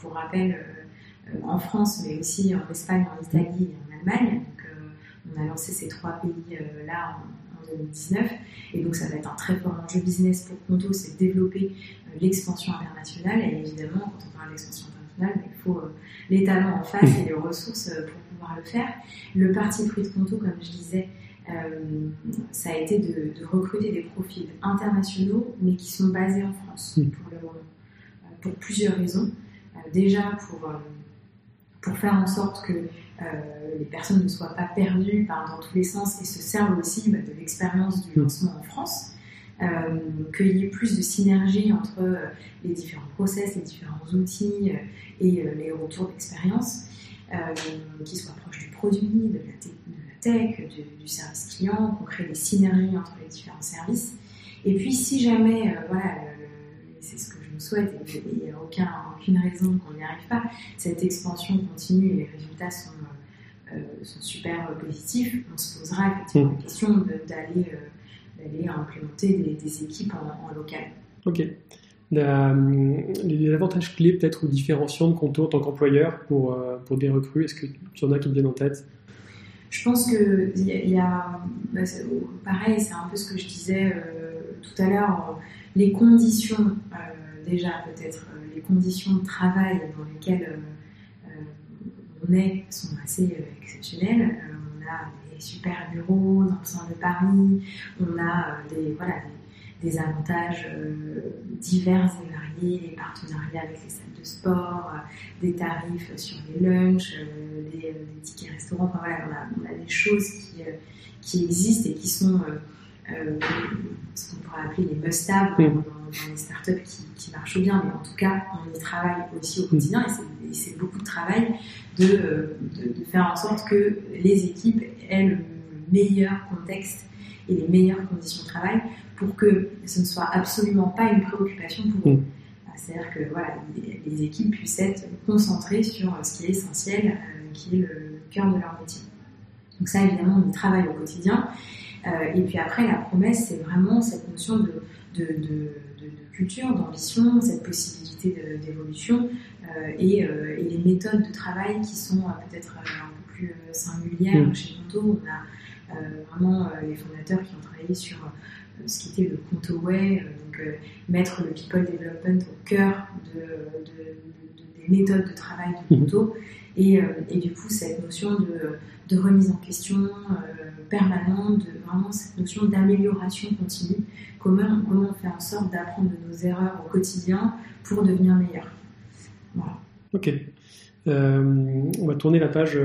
pour rappel, euh, euh, en France, mais aussi en Espagne, en Italie et en Allemagne. Donc, euh, on a lancé ces trois pays-là 2019. Et donc, ça va être un très fort enjeu business pour Conto, c'est de développer l'expansion internationale. Et évidemment, quand on parle d'expansion internationale, il faut les talents en face et les ressources pour pouvoir le faire. Le parti pris de Conto, comme je disais, ça a été de, recruter des profils internationaux, mais qui sont basés en France pour le moment, pour plusieurs raisons déjà pour, euh, pour faire en sorte que euh, les personnes ne soient pas perdues dans tous les sens et se servent aussi bah, de l'expérience du lancement en France. Euh, qu'il y ait plus de synergie entre les différents process, les différents outils et les retours d'expérience, qui soient proches du produit, de la, tech, du, service client, qu'on crée des synergies entre les différents services. Et puis si jamais, voilà, c'est ce que souhaite et il n'y a aucun, aucune raison qu'on n'y arrive pas. Cette expansion continue et les résultats sont, euh, sont super positifs. On se posera effectivement la question d'aller euh, d'aller implémenter des, équipes en, local. Ok. les avantages clés peut-être ou différenciants de Conto en tant qu'employeur pour, euh, pour des recrues, est-ce que tu en as qui te viennent en tête? Je pense que il y a, bah, pareil, c'est un peu ce que je disais tout à l'heure, les conditions déjà peut-être euh, les conditions de travail dans lesquelles euh, euh, on est sont assez exceptionnelles. on a des super bureaux dans le centre de Paris, on a des, voilà, des, avantages divers et variés, les partenariats avec les salles de sport, des tarifs sur les lunchs, des, tickets restaurants. Enfin, voilà, on, a, des choses qui, qui existent et qui sont ce qu'on pourrait appeler les must-have mmh dans les startups qui, qui, marchent bien, mais en tout cas, on y travaille aussi au quotidien et c'est beaucoup de travail de, de, faire en sorte que les équipes aient le meilleur contexte et les meilleures conditions de travail pour que ce ne soit absolument pas une préoccupation pour eux. Mm. C'est-à-dire que voilà, les, équipes puissent être concentrées sur ce qui est essentiel, euh, qui est le cœur de leur métier. Donc ça, évidemment, on y travaille au quotidien. Euh, et puis après, la promesse, c'est vraiment cette notion de, de, de culture, d'ambition, cette possibilité d'évolution euh, et, euh, et, les méthodes de travail qui sont euh, peut-être un peu plus singulières. Mm. Chez Conto, on a vraiment les fondateurs qui ont travaillé sur ce qui était le Conto Way, donc mettre le people development au cœur de, des méthodes de travail de Conto. Et, et, du coup, cette notion de, remise en question permanente, de, vraiment cette notion d'amélioration continue, comment, comment on fait en sorte d'apprendre de nos erreurs au quotidien pour devenir meilleur. Voilà. Ok. on va tourner la page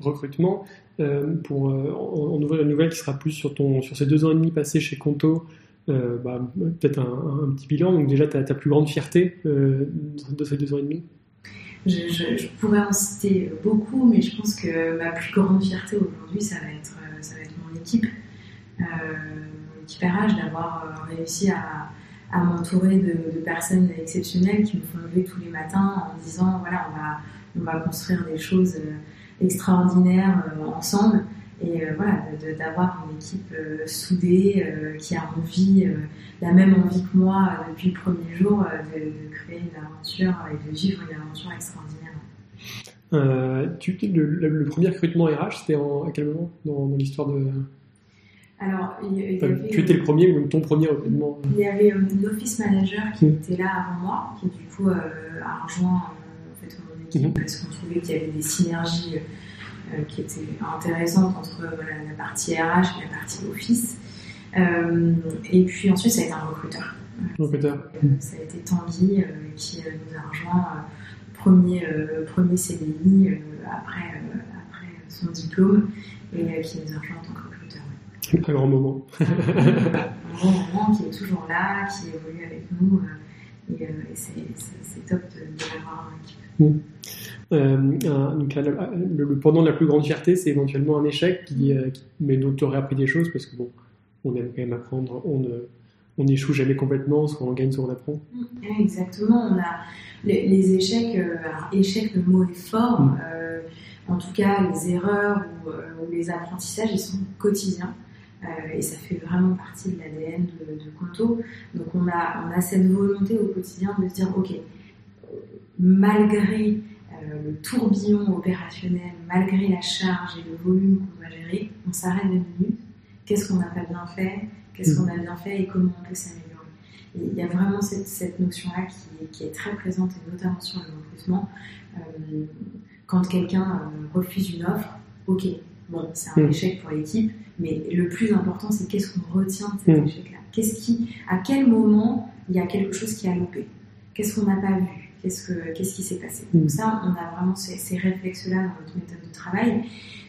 recrutement. Euh, pour euh, en, ouvrir une nouvelle qui sera plus sur, ton, sur ces deux ans et demi passés chez Conto, euh, bah, peut-être un, petit bilan. Donc déjà, ta plus grande fierté de ces deux ans et demi? Je, pourrais en citer beaucoup, mais je pense que ma plus grande fierté aujourd'hui, ça, va être, ça va être mon équipe. mon équipe RH, d'avoir réussi à, m'entourer de, personnes exceptionnelles qui me font lever tous les matins en disant voilà, on va, on va construire des choses extraordinaire euh, ensemble. Et euh, voilà, d'avoir une équipe euh, soudée qui a envie, la même envie que moi depuis le premier jour, de, créer une aventure et de vivre une aventure extraordinaire. tu, le, le, premier recrutement RH, c'était à quel moment dans, l'histoire de. Alors, tu étais le premier, ou ton premier recrutement? Il y avait un office manager qui hmm. était là avant moi, qui du coup a rejoint Mhm. parce qu'on trouvait qu'il y avait des synergies euh, qui étaient intéressantes entre la partie RH et la partie Office. Euh, et puis ensuite, ça a été un recruteur. Recruteur. Ça a été Tanguy euh, qui nous a rejoint premier, premier CDI après, après son diplôme et qui nous a rejoint en tant que recruteur. Un grand moment. un grand moment qui est toujours là, qui évolue avec nous. et, c'est top de, l'avoir en équipe. Mhm. Euh, donc le, pendant de la plus grande fierté, c'est éventuellement un échec, qui, euh, mais dont tu aurais appris des choses, parce que bon, on aime quand même apprendre, on ne on n'échoue jamais complètement, soit on gagne, soit on apprend. Exactement, on a les, échecs, euh, alors échec, le mot est fort, mm. en tout cas les erreurs ou, les apprentissages, ils sont quotidiens. et ça fait vraiment partie de l'ADN de, de Conto. Donc on a, on a cette volonté au quotidien de se dire, ok, malgré euh, le tourbillon opérationnel, malgré la charge et le volume qu'on doit gérer, on s'arrête deux minutes. Qu'est-ce qu'on n'a pas bien fait? Qu'est-ce qu'on a bien fait et comment on peut s'améliorer? Il y a vraiment cette, notion-là qui, est très présente, et notamment sur le recrutement. Euh, quand quelqu'un euh, refuse une offre, ok, bon, c'est un mm. échec pour l'équipe, mais le plus important, c'est qu'est-ce qu'on retient de cet mm. échec-là? Qu'est-ce qui, à quel moment il y a quelque chose qui a loupé? Qu'est-ce qu'on n'a pas vu? Qu'est-ce, que, qu'est-ce qui s'est passé. Donc ça, on a vraiment ces, réflexes-là dans notre méthode de travail.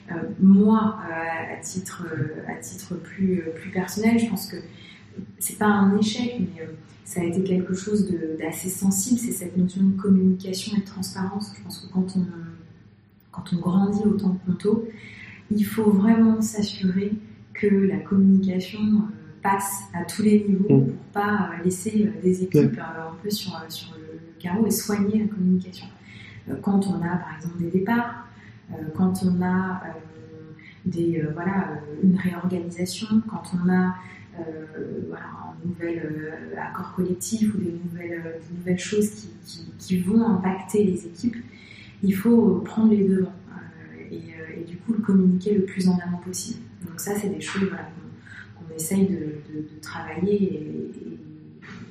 Euh, moi, euh, à titre, euh, à titre plus, plus personnel, je pense que c'est pas un échec, mais ça a été quelque chose d'assez sensible, c'est cette notion de communication et de transparence. Je pense que quand on, quand on grandit autant que Conto, il faut vraiment s'assurer que la communication passe à tous les niveaux mm. pour pas laisser des équipes un peu sur, sur le et soigner la communication. Euh, quand on a par exemple des départs, euh, quand on a euh, des, voilà, une réorganisation, quand on a voilà, un nouvel accord collectif ou des nouvelles, nouvelles choses qui, vont impacter les équipes, il faut prendre les devants et, du coup le communiquer le plus en amont possible. Donc ça, c'est des choses voilà, qu'on essaye de, travailler et,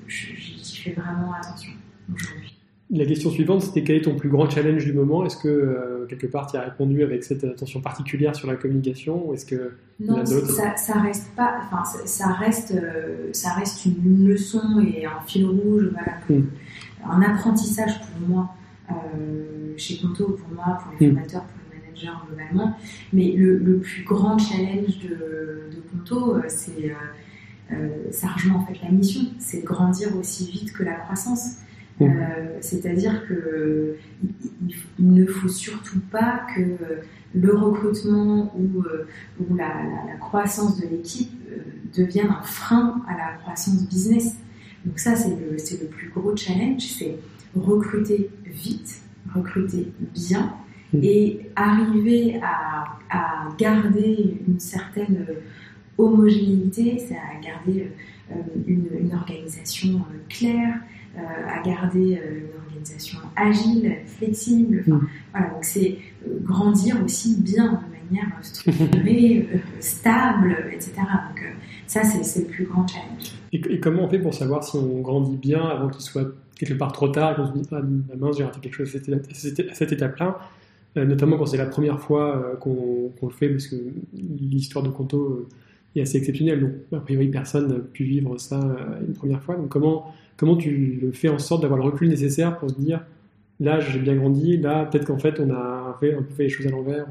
j'y fais vraiment attention. La question suivante, c'était quel est ton plus grand challenge du moment? Est-ce que euh, quelque part tu as répondu avec cette attention particulière sur la communication ou est-ce que non, ça, ça, reste pas, enfin ça reste, euh, ça reste une leçon et un fil rouge, voilà, hmm. un apprentissage pour moi euh, chez Conto, pour moi, pour les hmm. formateurs, pour les managers globalement. Mais le, plus grand challenge de, de Conto, c'est ça rejoint en fait la mission, c'est de grandir aussi vite que la croissance. Euh, c'est-à-dire que il ne faut surtout pas que le recrutement ou, euh, la, croissance de l'équipe euh, devienne un frein à la croissance business. Donc ça, c'est le, le, plus gros challenge, c'est recruter vite, recruter bien et arriver à, à garder une certaine homogénéité, c'est à garder une, une, organisation claire, euh, à garder euh, une organisation agile, flexible. Mm. Voilà, donc c'est euh, grandir aussi bien de manière structurée, *laughs* stable, etc. Donc ça, c'est le plus grand challenge. Et, comment on fait pour savoir si on grandit bien avant qu'il soit quelque part trop tard et qu'on se dit ah mince j'ai raté quelque chose à cette, étape-là notamment quand c'est la première fois qu'on le fait, parce que l'histoire de Conto est assez exceptionnelle. Donc, a priori, personne n'a pu vivre ça une première fois. Donc, comment, comment tu fais en sorte d'avoir le recul nécessaire pour se dire là, j'ai bien grandi, là, peut-être qu'en fait, on a fait, un peu fait les choses à l'envers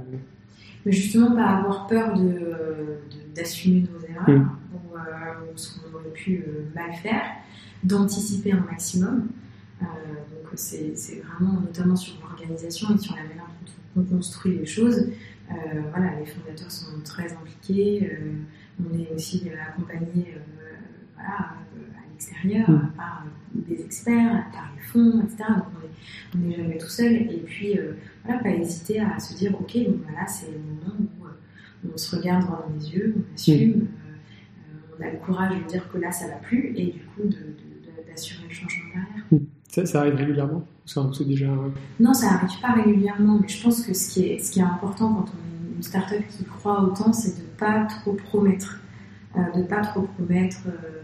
Mais justement, pas avoir peur d'assumer de, nos erreurs mm. ou, ce qu'on aurait pu mal faire, d'anticiper un maximum. Euh, donc c'est vraiment notamment sur l'organisation et sur la manière dont on construit les choses. Euh, voilà, les fondateurs sont très impliqués. Euh, on est aussi accompagné voilà, l'extérieur mm. par des experts, par les fonds, etc. Donc on n'est jamais tout seul. Et puis voilà, pas hésiter à se dire ok, donc voilà, c'est le moment où on se regarde droit dans les yeux, on assume. Mm. on a le courage de dire que là ça va plus et du coup de d'assurer le changement derrière. Ça, arrive régulièrement? C'est déjà... Non, ça n'arrive pas régulièrement, mais je pense que ce qui est, ce qui est important quand on est une startup qui croit autant, c'est de ne pas trop promettre. Euh, de ne pas trop promettre euh,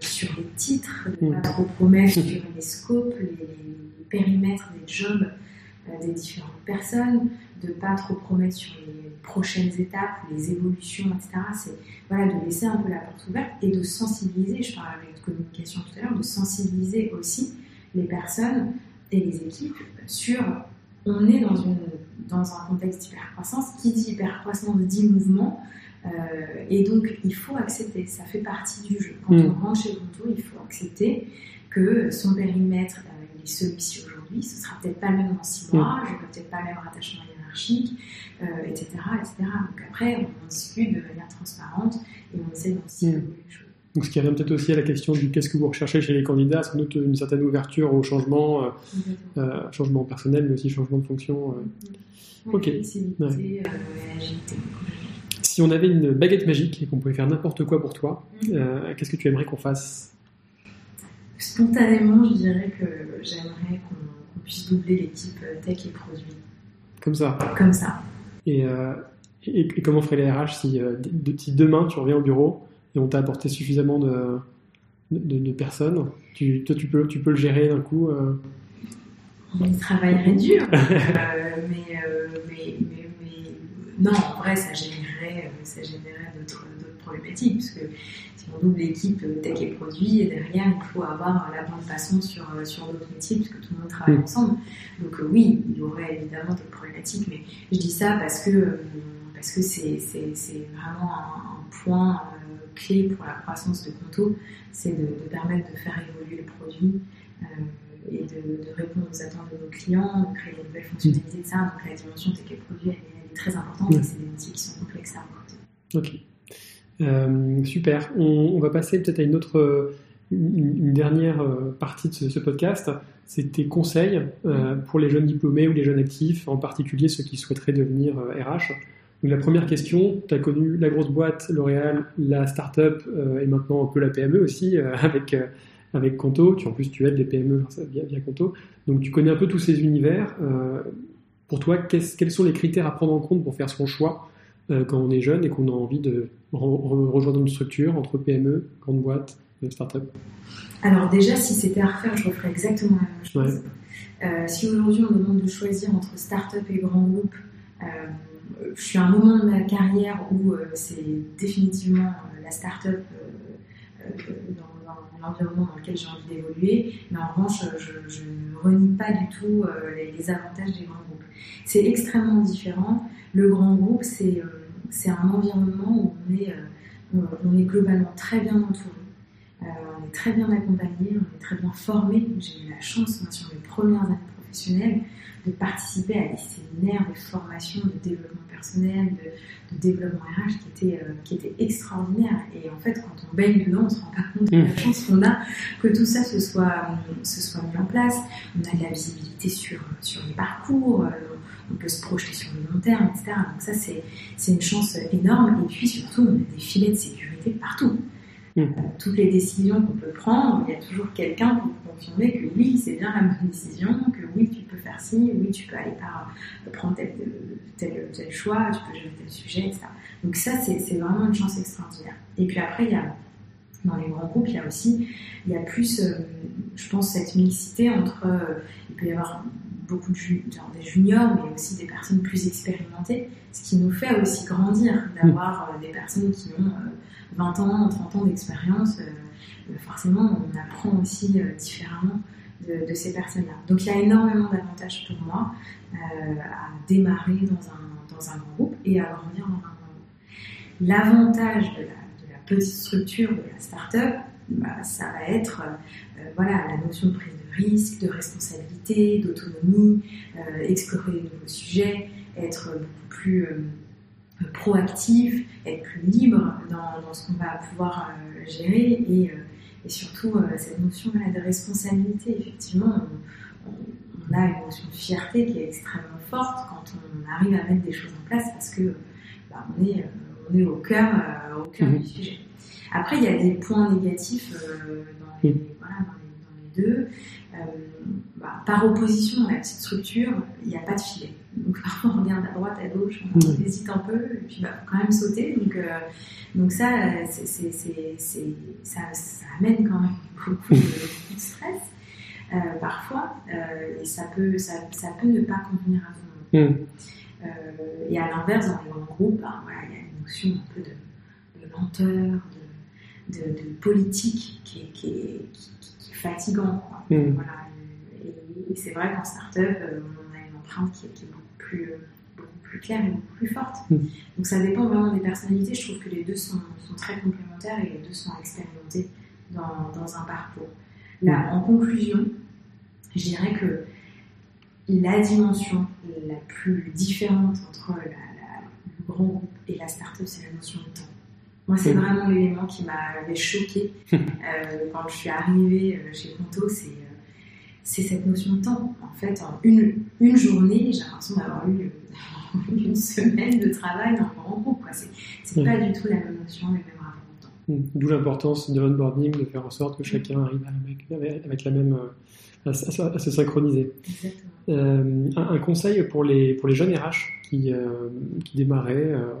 sur les titres, de ne pas trop promettre sur les scopes, les, périmètres des jobs euh, des différentes personnes, de ne pas trop promettre sur les prochaines étapes, les évolutions, etc. C'est voilà, de laisser un peu la porte ouverte et de sensibiliser, je parlais avec de communication tout à l'heure, de sensibiliser aussi les personnes et les équipes sur on est dans, une, dans un contexte d'hypercroissance. Qui dit hypercroissance dit mouvement. Euh, et donc, il faut accepter, ça fait partie du jeu. Quand mm. on rentre chez Conto, il faut accepter que son périmètre, euh, il est celui-ci aujourd'hui, ce sera peut-être pas le même dans six mois, mm. je n'aurai peut-être pas le même rattachement hiérarchique, euh, etc., etc. Donc après, on, discute de manière transparente et on essaie d'anticiper mm. les choses. Donc, ce qui revient peut-être aussi à la question du qu'est-ce que vous recherchez chez les candidats, sans doute une certaine ouverture au changement, euh, euh, changement personnel, mais aussi changement de fonction. Euh. ok. Si on avait une baguette magique et qu'on pouvait faire n'importe quoi pour toi, mm. qu'est-ce que tu aimerais qu'on fasse? Spontanément, je dirais que j'aimerais qu'on puisse doubler l'équipe tech et produits. Comme ça Comme ça. Et, et, comment ferait les RH si, si demain tu reviens au bureau et on t'a apporté suffisamment de, de, personnes? Tu, toi, tu peux, tu peux le gérer d'un coup euh... On travaillerait dur, *laughs* euh, euh, mais, mais, mais, non, en vrai, ça générerait, ça générerait d'autres problématiques, puisque si on double l'équipe tech et produit, et derrière, il faut avoir la bonne façon sur, sur d'autres métiers, puisque tout le monde travaille mm. ensemble. Donc oui, il y aurait évidemment d'autres problématiques, mais je dis ça parce que parce que c'est vraiment un, un point clé pour la croissance de Conto, c'est de, permettre de faire évoluer le produit euh, et de, répondre aux attentes de nos clients, de créer des nouvelles fonctionnalités de ça. Donc la dimension tech et produit, elle, est très importante et c'est des métiers qui sont complexes à apporter. Ok. Euh, super. On, va passer peut-être à une autre, une, dernière euh, partie de ce, podcast. C'est tes conseils pour les jeunes diplômés ou les jeunes actifs, en particulier ceux qui souhaiteraient devenir RH la première question, tu as connu la grosse boîte, L'Oréal, la start-up euh, et maintenant un peu la PME aussi euh, avec, euh, avec Conto. Tu, en plus, tu aides les PME via, via Conto. Donc tu connais un peu tous ces univers. pour toi, quels sont les critères à prendre en compte pour faire son choix quand on est jeune et qu'on a envie de rejoindre une structure entre PME, grande boîte, start-up? Alors déjà, si c'était à refaire, je referais exactement la même chose. si aujourd'hui on demande de choisir entre start-up et grand groupe, je suis à un moment de ma carrière où euh, c'est définitivement euh, la start-up euh, dans, l'environnement dans lequel j'ai envie d'évoluer, mais en revanche, je, ne renie pas du tout les, avantages des grands groupes. C'est extrêmement différent. Le grand groupe, c'est un environnement où on est, globalement très bien entouré. on est très bien accompagné, on est très bien formé. J'ai eu la chance, sur mes premières années de participer à des séminaires, des formations de développement personnel, de, développement RH qui étaient, euh, qui était extraordinaires. Et en fait, quand on baigne dedans, on se rend pas compte de la mmh. chance qu'on a que tout ça se soit, se soit mis en place. On a de la visibilité sur, sur les parcours, euh, on peut se projeter sur le long terme, etc. Donc ça, c'est une chance énorme. Et puis surtout, on a des filets de sécurité partout. Euh, toutes les décisions qu'on peut prendre, il y a toujours quelqu'un pour confirmer que oui, c'est bien la bonne décision, que oui, tu peux faire ci, oui, tu peux aller par, prendre tel, tel, tel, choix, tu peux gérer tel sujet, etc. Donc ça, c'est vraiment une chance extraordinaire. Et puis après, il y a, dans les grands groupes, il y a aussi, il y a plus, euh, je pense, cette mixité entre, euh, il peut y avoir beaucoup de des juniors, mais aussi des personnes plus expérimentées, ce qui nous fait aussi grandir, d'avoir des personnes qui ont 20 ans, 30 ans d'expérience. forcément, on apprend aussi différemment de, ces personnes-là. Donc il y a énormément d'avantages pour moi à démarrer dans un, dans un groupe et à grandir dans un groupe. L'avantage de la, petite structure de la start-up, bah, ça va être voilà, la notion de prise risque, de responsabilité, d'autonomie, euh, explorer de nouveaux sujets, être beaucoup plus euh, proactif, être plus libre dans, ce qu'on va pouvoir euh, gérer et, surtout cette notion de responsabilité. Effectivement, on, a une notion de fierté qui est extrêmement forte quand on arrive à mettre des choses en place parce que bah, on, est, on est au cœur, au cœur mmh. du sujet. Après, il y a des points négatifs dans les, voilà, deux. Euh, bah, par opposition à la petite structure, il n'y a pas de filet. Donc parfois *laughs* on regarde à droite, à gauche, on hésite un peu, et puis bah, faut quand même sauter. Donc, euh, donc ça, c'est, ça, ça, amène quand même *laughs* beaucoup de, stress. Euh, parfois, et ça peut, ça, ça, peut ne pas convenir à tout le monde. Mm. et à l'inverse, dans les grands groupes, bah, voilà, il y a une notion un peu de, de lenteur, de, de, politique qui, qui, qui, fatigant. Mm. Voilà. Et, c'est vrai qu'en start-up, euh, on a une empreinte qui, est beaucoup plus, euh, beaucoup plus claire et beaucoup plus forte. Mm. Donc ça dépend vraiment des personnalités. Je trouve que les deux sont, sont très complémentaires et les deux sont expérimentés dans, dans un parcours. Là, en conclusion, je dirais que la dimension la plus différente entre la, le grand groupe et la start-up, c'est la notion de temps. Moi, c'est vraiment l'élément qui m'avait choqué *laughs* euh, quand je suis arrivée euh, chez Conto, c'est euh, c'est cette notion de temps. En fait, en une, une journée, j'ai l'impression d'avoir eu *laughs* une semaine de travail dans un grand groupe. C'est mm. pas du tout la même notion, les mêmes rapports de temps. Mm. D'où l'importance de l'onboarding, de faire en sorte que chacun arrive avec, avec la même, à, se synchroniser. Euh, un, conseil pour les, pour les jeunes RH qui, qui démarraient euh,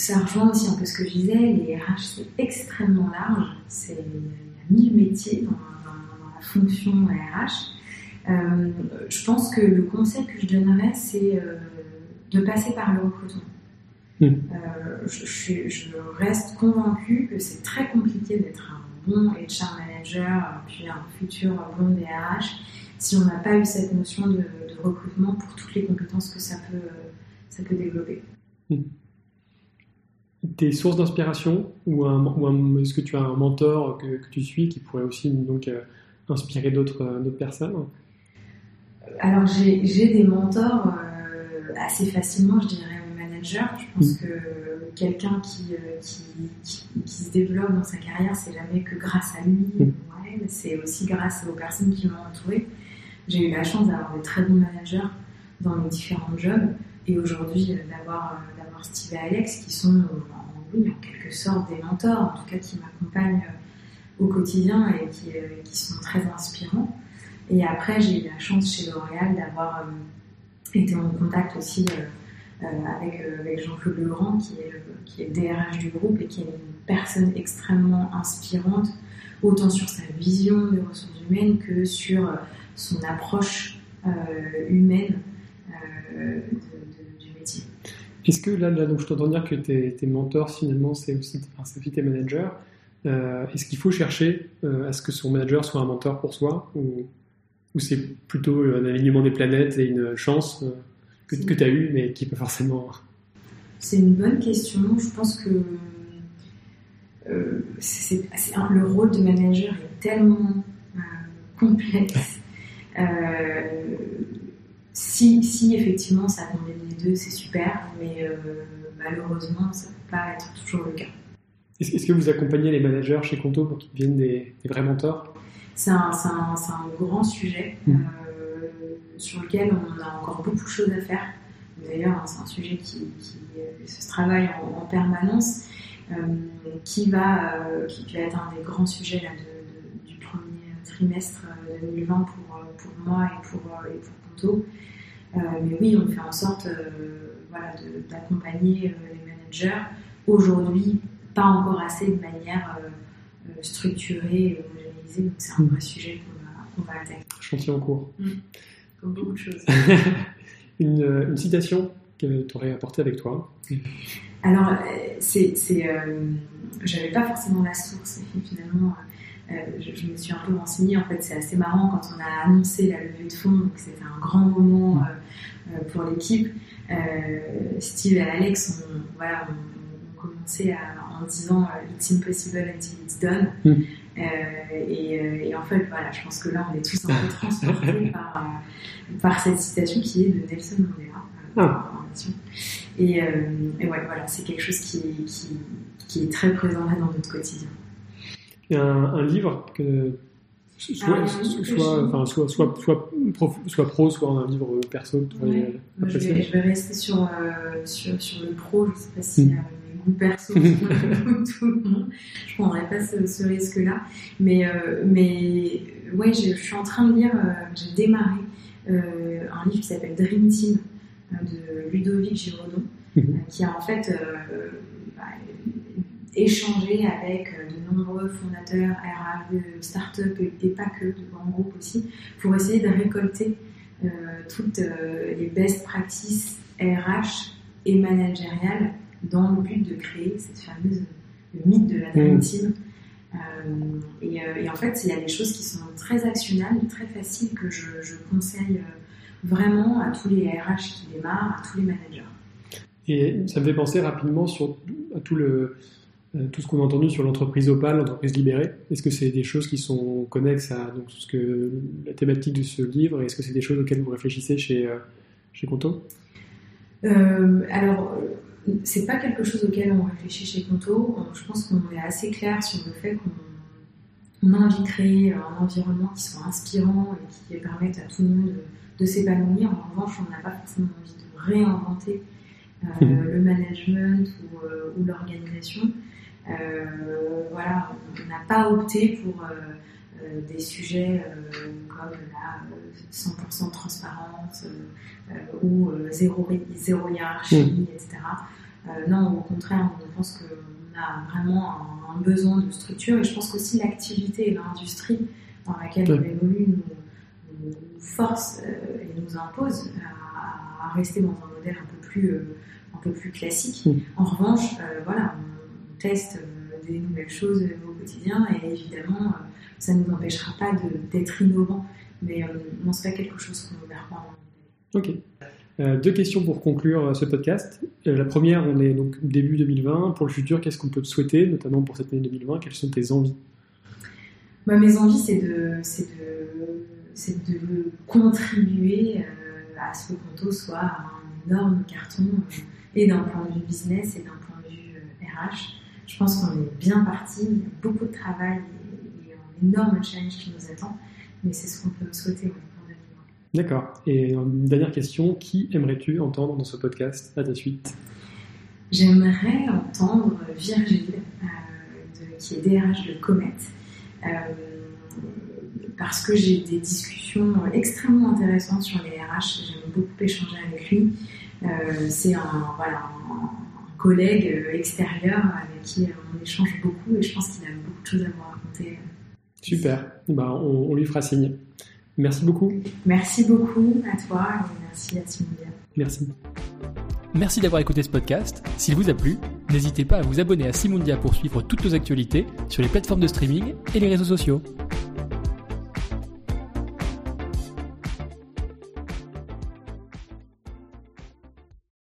ça rejoint aussi un peu ce que je disais, les RH c'est extrêmement large, c'est, il y a mille métiers dans, la fonction RH. Euh, je pense que le conseil que je donnerais, c'est euh, de passer par le recrutement. Hmm. je, je, reste convaincue que c'est très compliqué d'être un bon HR manager, puis un futur bon DRH, si on n'a pas eu cette notion de, de, recrutement pour toutes les compétences que ça peut, ça peut développer. Tes sources d'inspiration ou, un, est-ce que tu as un mentor que, tu suis qui pourrait aussi donc euh, inspirer d'autres, euh, personnes? Alors j'ai, des mentors euh, assez facilement, je dirais mes managers. Je pense hmm. que quelqu'un qui, qui, se développe dans sa carrière, c'est jamais que grâce à lui. Hmm. c'est aussi grâce aux personnes qui m'ont entouré. J'ai eu la chance d'avoir de très bons managers dans mes différents jobs et aujourd'hui d'avoir Steve et Alex, qui sont en, oui, en quelque sorte des mentors, en tout cas qui m'accompagnent euh, au quotidien et qui, euh, qui, sont très inspirants. Et après, j'ai eu la chance chez L'Oréal d'avoir euh, été en contact aussi avec, Jean-Claude Legrand, qui est, qui est le DRH du groupe et qui est une personne extrêmement inspirante, autant sur sa vision des ressources humaines que sur son approche humaine. Est-ce que là, donc je t'entends dire que tes, mentors, finalement, c'est aussi, enfin, tes managers. Euh, est-ce qu'il faut chercher euh, à ce que son manager soit un mentor pour soi ou, c'est plutôt un alignement des planètes et une chance euh, que, tu as eue, mais qui peut forcément. *laughs* C'est une bonne question. Je pense que le rôle de manager est tellement complexe si, si effectivement ça combine les deux, c'est super, mais euh, malheureusement, ça ne peut pas être toujours le cas. Est-ce que vous accompagnez les managers chez Conto pour qu'ils deviennent des, vrais mentors? C'est un, un, un, grand sujet mmh. euh, sur lequel on a encore beaucoup de choses à faire. D'ailleurs, hein, c'est un sujet qui, qui, euh, se travaille en, permanence, qui, va, qui va être un des grands sujets là, du premier trimestre 2020 pour, pour moi et pour, et pour Euh, mais oui, on fait en sorte euh, voilà, d'accompagner euh, les managers. Aujourd'hui, pas encore assez de manière structurée et homogénéisée, donc c'est un vrai sujet qu'on va attaquer. Chantier en cours. Mm. Comme beaucoup de choses. *laughs* une, une, citation que tu aurais apportée avec toi Alors, c'est, c'est, j'avais pas forcément la source, finalement. Je, je, me suis un peu renseignée. En fait, c'est assez marrant quand on a annoncé la levée de fonds. Donc, c'était un grand moment pour l'équipe. Steve et Alex, on, voilà, on, commençait en disant It's impossible until it's done. Mm. Euh, et, euh, et, en fait, voilà, je pense que là, on est tous un peu transportés *laughs* par, euh, par cette citation qui est de Nelson Mandela. Ah. Et, et, ouais, voilà, c'est quelque chose qui, qui, qui, est très présent là dans notre quotidien. Il y a un, un livre que soit, ah, soit, enfin, soit, soit, soit, pro, soit, pro, soit un livre perso. Ouais. Je, vais, je, vais, rester sur, euh, sur, sur, le pro, je ne sais pas si mm goûts perso *laughs* tout le monde. Je prendrais pas ce, risque-là. Mais, euh, mais ouais, je, suis en train de lire, euh, j'ai démarré euh, un livre qui s'appelle Dream Team de Ludovic Giraudon, mhm. qui a en fait bah, échangé avec de nombreux fondateurs RH de start-up et, pas que, de grands groupes aussi, pour essayer de récolter toutes les best practices RH et managériales dans le but de créer cette fameuse le mythe de la Dream mm. Team. Euh, et, euh, et, en fait, il y a des choses qui sont très actionnables, très faciles, que je, je conseille euh, vraiment à tous les RH qui démarrent, à tous les managers. Et ça me fait penser rapidement sur à tout, le, tout ce qu'on a entendu sur l'entreprise Opal, l'entreprise libérée. Est-ce que c'est des choses qui sont connexes à donc, ce que, la thématique de ce livre Est-ce que c'est des choses auxquelles vous réfléchissez chez, chez Conto? Euh, Alors, c'est pas quelque chose auquel on réfléchit chez Conto. Je pense qu'on est assez clair sur le fait qu'on a envie de créer un environnement qui soit inspirant et qui permette à tout le monde de, s'épanouir. En revanche, on n'a pas forcément envie de réinventer euh, mmh. le management ou, euh, l'organisation. Euh, voilà, on n'a pas opté pour des sujets comme la 100% transparence ou zéro, zéro hiérarchie, mmh. etc. Euh, non, au contraire, on pense qu'on a vraiment un, besoin de structure et je pense qu'aussi l'activité et l'industrie dans laquelle on évolue nous, force euh, et nous impose à, rester dans un modèle un peu plus, euh, un peu plus classique. En revanche, voilà, on, teste des nouvelles choses au quotidien et évidemment, ça ne nous empêchera pas d'être innovant, mais non, c'est pas quelque chose qu'on ne pas. Ok. Euh, deux questions pour conclure euh, ce podcast. Euh, la première, on est donc début 2020. Pour le futur, qu'est-ce qu'on peut te souhaiter, notamment pour cette année 2020 Quelles sont tes envies? Bah, Mes envies, c'est de, de, de, contribuer à ce que Conto soit un énorme carton, et d'un point de vue business et d'un point de vue RH. Je pense qu'on est bien parti, il y a beaucoup de travail et, un énorme challenge qui nous attend, mais c'est ce qu'on peut souhaiter. D'accord. Et une dernière question, qui aimerais-tu entendre dans ce podcast à ta suite? J'aimerais entendre Virgile, euh, qui est DRH de Comet, euh, parce que j'ai des discussions extrêmement intéressantes sur les RH. J'aime beaucoup échanger avec lui. Euh, c'est un, voilà, un, collègue extérieur avec qui on échange beaucoup et je pense qu'il a beaucoup de choses à vous raconter. Super. Bah, on, on lui fera signe. Merci beaucoup. Merci beaucoup à toi et merci à Simondia. Merci. Merci d'avoir écouté ce podcast. S'il vous a plu, n'hésitez pas à vous abonner à Simondia pour suivre toutes nos actualités sur les plateformes de streaming et les réseaux sociaux.